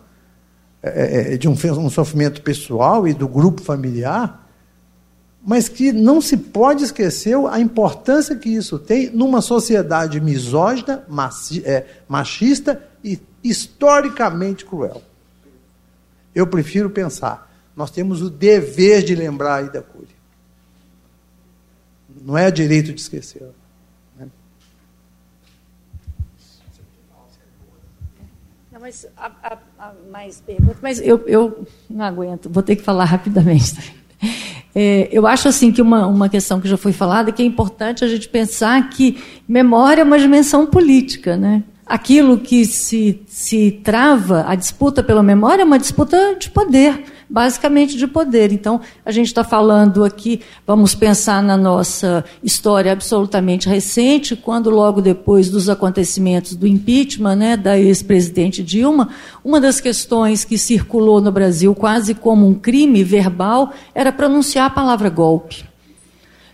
é, é, é de um, um sofrimento pessoal e do grupo familiar, mas que não se pode esquecer a importância que isso tem numa sociedade misógina, é, machista e historicamente cruel. Eu prefiro pensar, nós temos o dever de lembrar a Ida Cury. Não é direito de esquecer. Não, mas a, a, a mais perguntas, mas eu, eu não aguento, vou ter que falar rapidamente. É, eu acho assim que uma, uma questão que já foi falada que é importante a gente pensar que memória é uma dimensão política, né? Aquilo que se, se trava, a disputa pela memória é uma disputa de poder basicamente de poder. Então, a gente está falando aqui, vamos pensar na nossa história absolutamente recente, quando logo depois dos acontecimentos do impeachment né, da ex-presidente Dilma, uma das questões que circulou no Brasil quase como um crime verbal era pronunciar a palavra golpe.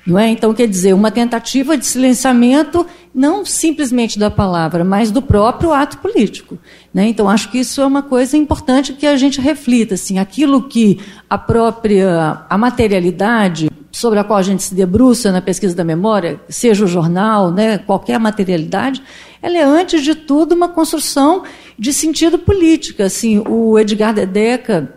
Não é? Então, quer dizer, uma tentativa de silenciamento não simplesmente da palavra, mas do próprio ato político. Né? Então, acho que isso é uma coisa importante que a gente reflita. Assim, aquilo que a própria a materialidade sobre a qual a gente se debruça na pesquisa da memória, seja o jornal, né, qualquer materialidade, ela é, antes de tudo, uma construção de sentido político. Assim, o Edgar Dedeca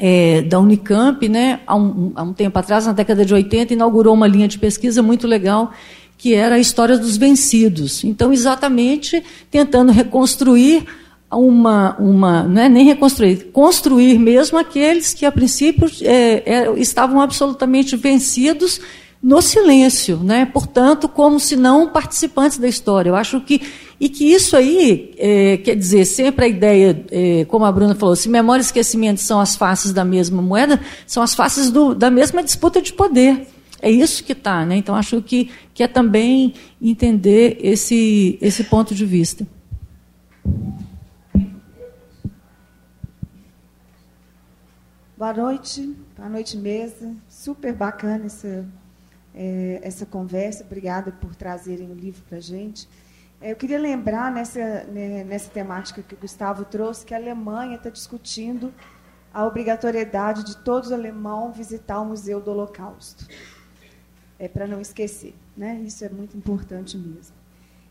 é, da Unicamp, né, há um, há um tempo atrás, na década de 80, inaugurou uma linha de pesquisa muito legal que era a história dos vencidos. Então, exatamente tentando reconstruir uma, uma não é nem reconstruir, construir mesmo aqueles que a princípio é, é, estavam absolutamente vencidos no silêncio, né? Portanto, como se não participantes da história. Eu acho que e que isso aí é, quer dizer sempre a ideia, é, como a Bruna falou, se memória e esquecimento são as faces da mesma moeda, são as faces do, da mesma disputa de poder. É isso que está, né? Então acho que, que é também entender esse esse ponto de vista. Boa noite, boa noite mesa. Super bacana essa é, essa conversa. Obrigada por trazerem o livro para a gente. É, eu queria lembrar nessa, né, nessa temática que o Gustavo trouxe que a Alemanha está discutindo a obrigatoriedade de todos os alemães visitar o Museu do Holocausto. É para não esquecer, né? Isso é muito importante mesmo.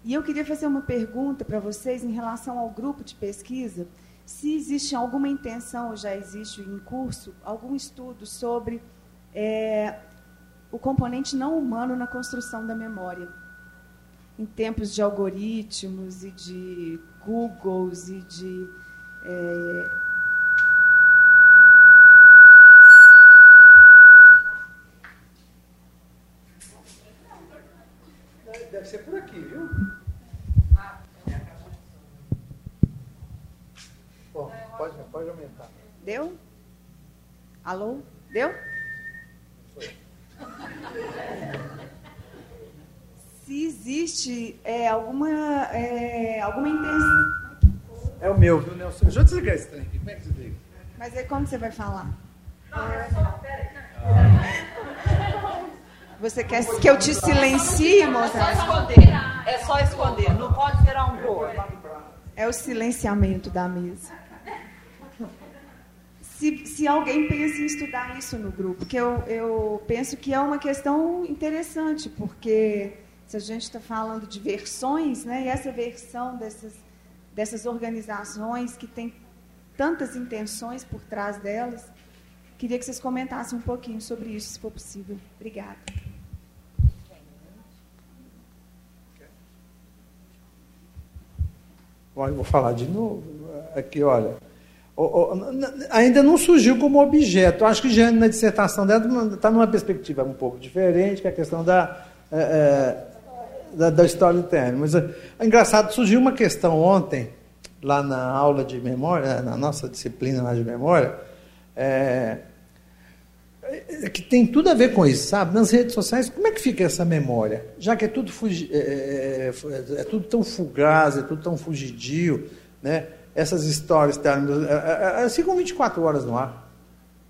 E eu queria fazer uma pergunta para vocês em relação ao grupo de pesquisa, se existe alguma intenção, ou já existe em curso, algum estudo sobre é, o componente não humano na construção da memória. Em tempos de algoritmos e de Googles e de. É... Deve ser por aqui, viu? Bom, pode, pode aumentar. Deu? Alô? Deu? Se existe é, alguma, é, alguma intenção. É o meu, viu, Nelson? Deixa eu desligar esse trem aqui. Como é que desliga? Mas aí como você vai falar? Você quer que eu te silencie, moça? É só esconder. É só esconder. Não pode virar um outro. É o silenciamento da mesa se, se alguém pensa em estudar isso no grupo, porque eu, eu penso que é uma questão interessante, porque se a gente está falando de versões, né, e essa versão dessas, dessas organizações que tem tantas intenções por trás delas, queria que vocês comentassem um pouquinho sobre isso, se for possível. Obrigada. Olha, vou falar de novo. Aqui, olha ainda não surgiu como objeto. Acho que já na dissertação dela está numa perspectiva um pouco diferente, que é a questão da, é, é, da, da história interna. Mas é, é, engraçado, surgiu uma questão ontem, lá na aula de memória, na nossa disciplina lá de memória, é, que tem tudo a ver com isso, sabe? Nas redes sociais, como é que fica essa memória? Já que é tudo, fugi, é, é, é tudo tão fugaz, é tudo tão fugidio, né? essas histórias elas ficam 24 horas no ar.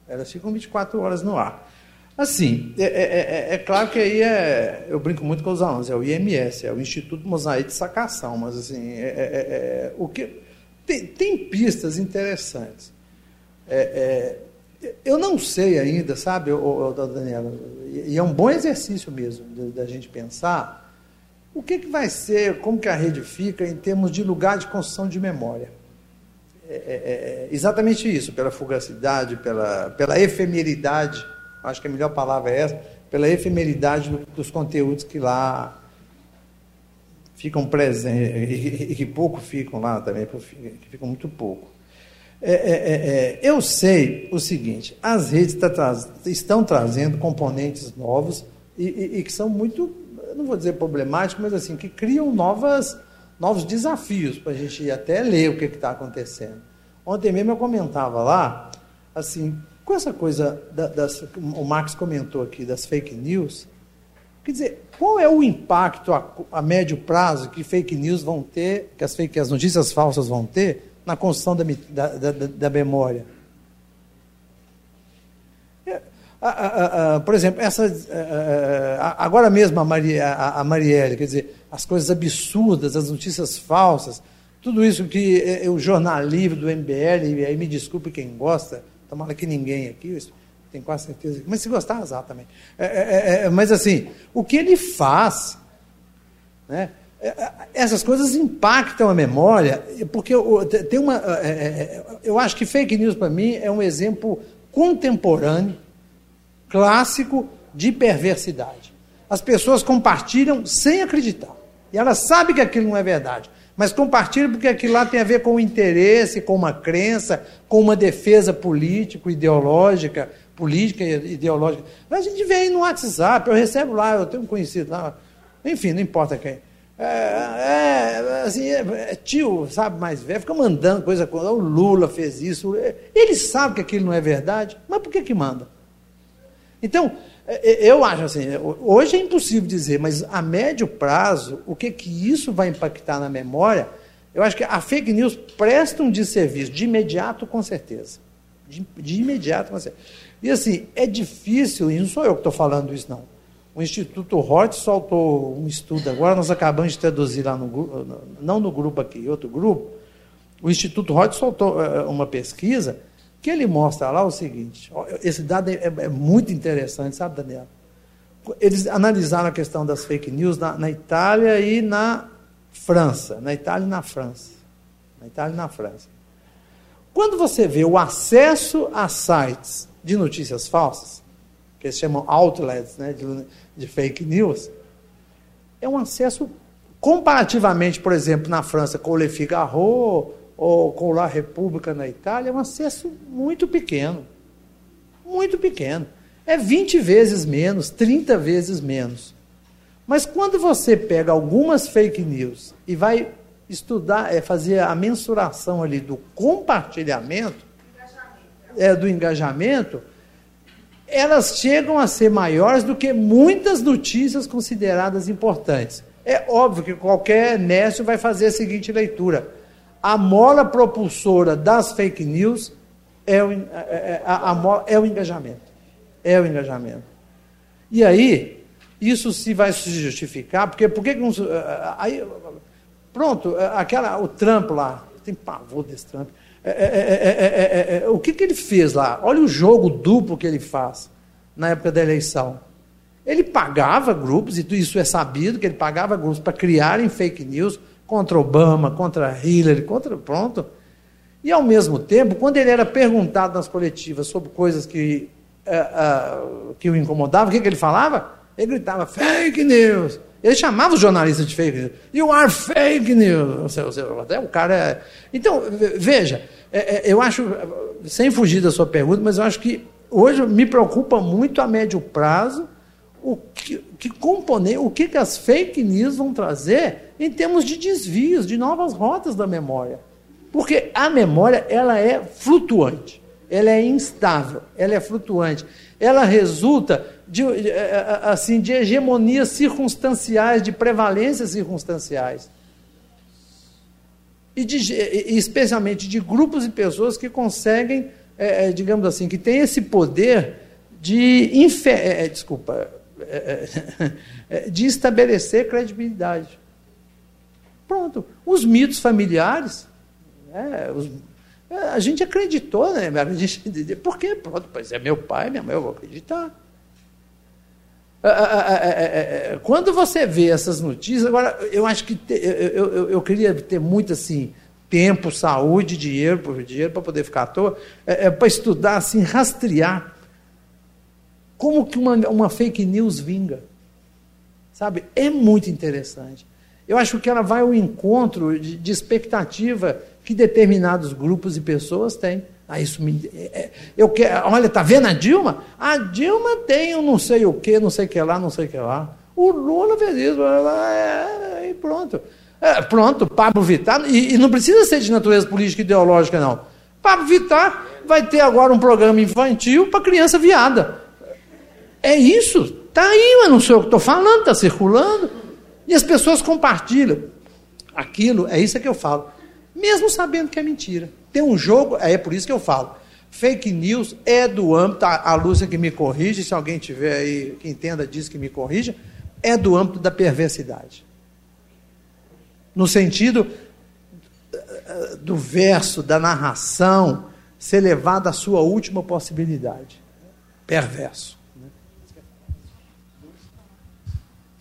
Elas ficam 24 horas no ar. Assim, é, é, é, claro que aí é, eu brinco muito com os alunos, é o IMS, é o Instituto Mosaico de Sacação, mas assim, é, o que tem, tem, pistas interessantes. eu não sei ainda, sabe, o, Daniela, e é um bom exercício mesmo da gente pensar o que, que vai ser, como que a rede fica em termos de lugar de construção de memória. É, é, é, exatamente isso, pela fugacidade, pela, pela efemeridade, acho que a melhor palavra é essa, pela efemeridade dos conteúdos que lá ficam presentes, e que pouco ficam lá também, que ficam muito pouco. É, é, é, é, eu sei o seguinte: as redes tá tra estão trazendo componentes novos e, e, e, que são muito, não vou dizer problemáticos, mas assim, que criam novas, novos desafios para a gente até ler o que está acontecendo. Ontem mesmo eu comentava lá, assim, com essa coisa da, das, o Marx comentou aqui das fake news, quer dizer, qual é o impacto a, a médio prazo que fake news vão ter, que as, fake, as notícias falsas vão ter na construção da, da, da, da memória. É, a, a, a, por exemplo, essa, agora mesmo a, Maria, a, Marielle, quer dizer, as coisas absurdas, as notícias falsas, tudo isso que é, é o jornal livre do MBL, e aí me desculpe quem gosta, tomara que ninguém aqui, tenho quase certeza, mas se gostar, azar também. É, é, é, mas assim, o que ele faz, né, essas coisas impactam a memória, porque tem uma. É, é, é, eu acho que fake news, para mim, é um exemplo contemporâneo, clássico, de perversidade. As pessoas compartilham sem acreditar. E elas sabem que aquilo não é verdade. Mas compartilham porque aquilo lá tem a ver com um interesse, com uma crença, com uma defesa político-ideológica, política e ideológica. A gente aí no WhatsApp, eu recebo lá, eu tenho um conhecido lá, enfim, não importa quem é, é, assim, é, é, tio, sabe, mais velho, fica mandando coisa, o Lula fez isso. Ele sabe que aquilo não é verdade, mas por que que manda? Então, eu acho assim, hoje é impossível dizer, mas a médio prazo, o que que isso vai impactar na memória, eu acho que a fake news presta um desserviço, de imediato, com certeza. De, de imediato, com certeza. E assim, é difícil, e não sou eu que estou falando isso, não o Instituto Hort soltou um estudo agora, nós acabamos de traduzir lá no não no grupo aqui, outro grupo. O Instituto Hort soltou uma pesquisa que ele mostra lá o seguinte: esse dado é, é muito interessante, sabe, Daniel? Eles analisaram a questão das fake news na, na Itália e na França. Na Itália e na França. Na Itália e na França. Quando você vê o acesso a sites de notícias falsas, que eles chamam outlets né, de, de fake news, é um acesso comparativamente, por exemplo, na França com o Le Figaro ou com La República na Itália, é um acesso muito pequeno. Muito pequeno. É 20 vezes menos, 30 vezes menos. Mas quando você pega algumas fake news e vai estudar, é fazer a mensuração ali do compartilhamento, é, do engajamento, elas chegam a ser maiores do que muitas notícias consideradas importantes. É óbvio que qualquer nécio vai fazer a seguinte leitura: a mola propulsora das fake news é o, é, é, a, a, é o engajamento. É o engajamento. E aí, isso se vai se justificar, porque por que não. Aí, pronto, aquela, o Trump lá, tem pavor desse Trump. É é é, é, é, o que, que ele fez lá? Olha o jogo duplo que ele faz na época da eleição. Ele pagava grupos, e isso é sabido, que ele pagava grupos para criarem fake news contra Obama, contra Hillary, contra. Pronto. E, ao mesmo tempo, quando ele era perguntado nas coletivas sobre coisas que, uh, uh, que o incomodavam, o que, que ele falava? Ele gritava: fake news. Ele chamava os jornalistas de fake news. You are fake news. O cara. É... Então, veja, é, é, eu acho, sem fugir da sua pergunta, mas eu acho que hoje me preocupa muito a médio prazo o que, que o que, que as fake news vão trazer em termos de desvios, de novas rotas da memória. Porque a memória ela é flutuante, ela é instável, ela é flutuante. Ela resulta de, eh, eh, eh, assim, de hegemonias circunstanciais, de prevalências circunstanciais. E, de, especialmente de grupos e pessoas que conseguem, é, digamos assim, que têm esse poder de, é, desculpa, de estabelecer credibilidade. Pronto. Os mitos familiares, né, os, a gente acreditou, né? A gente, por quê? Pronto, pois é meu pai, minha mãe, eu vou acreditar. É, é, é, quando você vê essas notícias, agora eu acho que te, eu, eu, eu, queria ter muito assim tempo, saúde, dinheiro, dinheiro para poder ficar à toa, é, para estudar assim, rastrear como que uma, uma fake news vinga, sabe? É muito interessante. Eu acho que ela vai ao encontro de, de expectativa que determinados grupos e pessoas têm. Ah, isso me. É, é eu quero, olha, tá vendo a Dilma? A Dilma tem um não sei o que, não sei o que lá, não sei o que lá. O Lula fez isso, é, é, e pronto. É, pronto, Pablo Vittar, e, e, não precisa ser de natureza política e ideológica, não. Pablo Vittar vai ter agora um programa infantil para criança viada. É isso, está aí, mas não sei o que estou falando, está circulando. E as pessoas compartilham aquilo, é isso que eu falo. Mesmo sabendo que é mentira. Tem um jogo, é por isso que eu falo. Fake news é do âmbito, a Lúcia que me corrige, se alguém tiver aí que entenda disso que me corrija, é do âmbito da perversidade. No sentido eh, do verso, da narração, ser levado à sua última possibilidade. Perverso.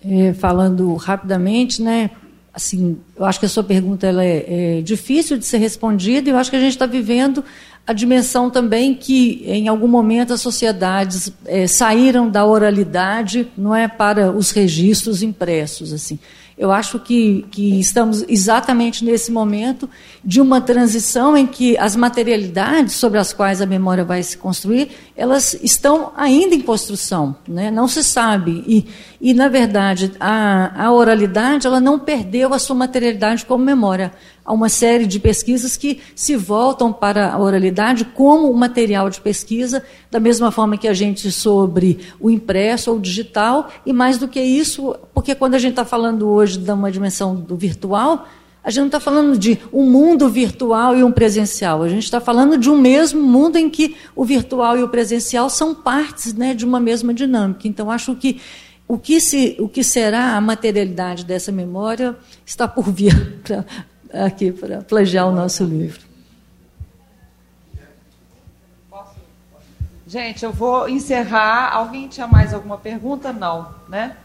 É, falando rapidamente, né? Assim, eu acho que a sua pergunta ela é, é difícil de ser respondida e eu acho que a gente está vivendo a dimensão também que em algum momento as sociedades é, saíram da oralidade, não é para os registros impressos assim. Eu acho que, que estamos exatamente nesse momento de uma transição em que as materialidades sobre as quais a memória vai se construir, elas estão ainda em construção, né? não se sabe. E, e na verdade, a, a oralidade ela não perdeu a sua materialidade como memória há uma série de pesquisas que se voltam para a oralidade como material de pesquisa, da mesma forma que a gente sobre o impresso ou o digital, e mais do que isso, porque quando a gente está falando hoje de uma dimensão do virtual, a gente não está falando de um mundo virtual e um presencial, a gente está falando de um mesmo mundo em que o virtual e o presencial são partes né, de uma mesma dinâmica. Então, acho que o que, se, o que será a materialidade dessa memória está por vir aqui para plagiar o nosso livro. Gente, eu vou encerrar. Alguém tinha mais alguma pergunta? Não, né?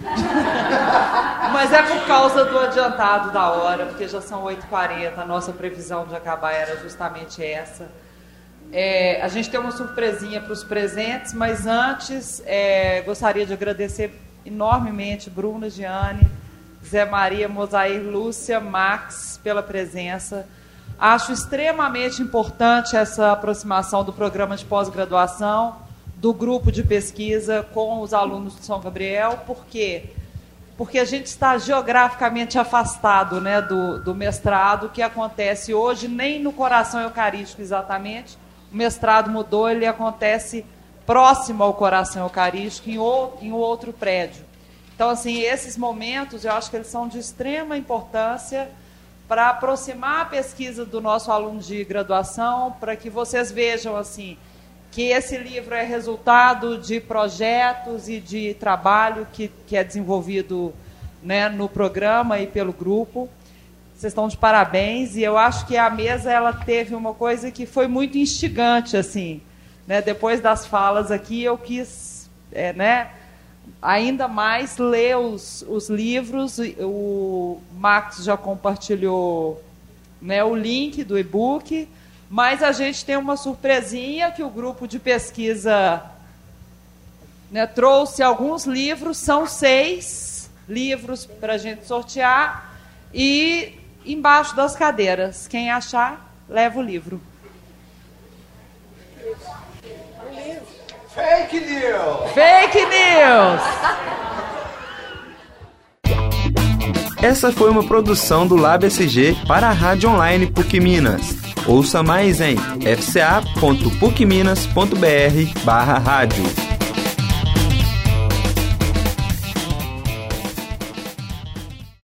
Mas é por causa do adiantado da hora, porque já são 8h40, a nossa previsão de acabar era justamente essa. É, a gente tem uma surpresinha para os presentes, mas antes é, gostaria de agradecer enormemente Bruna, Giane, Zé Maria, Mosair, Lúcia, Max, pela presença. Acho extremamente importante essa aproximação do programa de pós-graduação, do grupo de pesquisa com os alunos de São Gabriel, por quê? Porque a gente está geograficamente afastado né, do, do mestrado, que acontece hoje nem no coração eucarístico exatamente. O mestrado mudou, ele acontece próximo ao coração eucarístico, em, o, em outro prédio. Então, assim, esses momentos eu acho que eles são de extrema importância para aproximar a pesquisa do nosso aluno de graduação, para que vocês vejam assim que esse livro é resultado de projetos e de trabalho que, que é desenvolvido né, no programa e pelo grupo. Vocês estão de parabéns e eu acho que a mesa ela teve uma coisa que foi muito instigante assim, né? Depois das falas aqui eu quis, é, né? Ainda mais ler os, os livros. O Max já compartilhou né, o link do e-book, mas a gente tem uma surpresinha que o grupo de pesquisa né, trouxe alguns livros, são seis livros para a gente sortear, e embaixo das cadeiras, quem achar, leva o livro. Fake news! Fake news! Essa foi uma produção do Lab SG para a Rádio Online PUC Minas. Ouça mais em fca.pucminas.br barra rádio.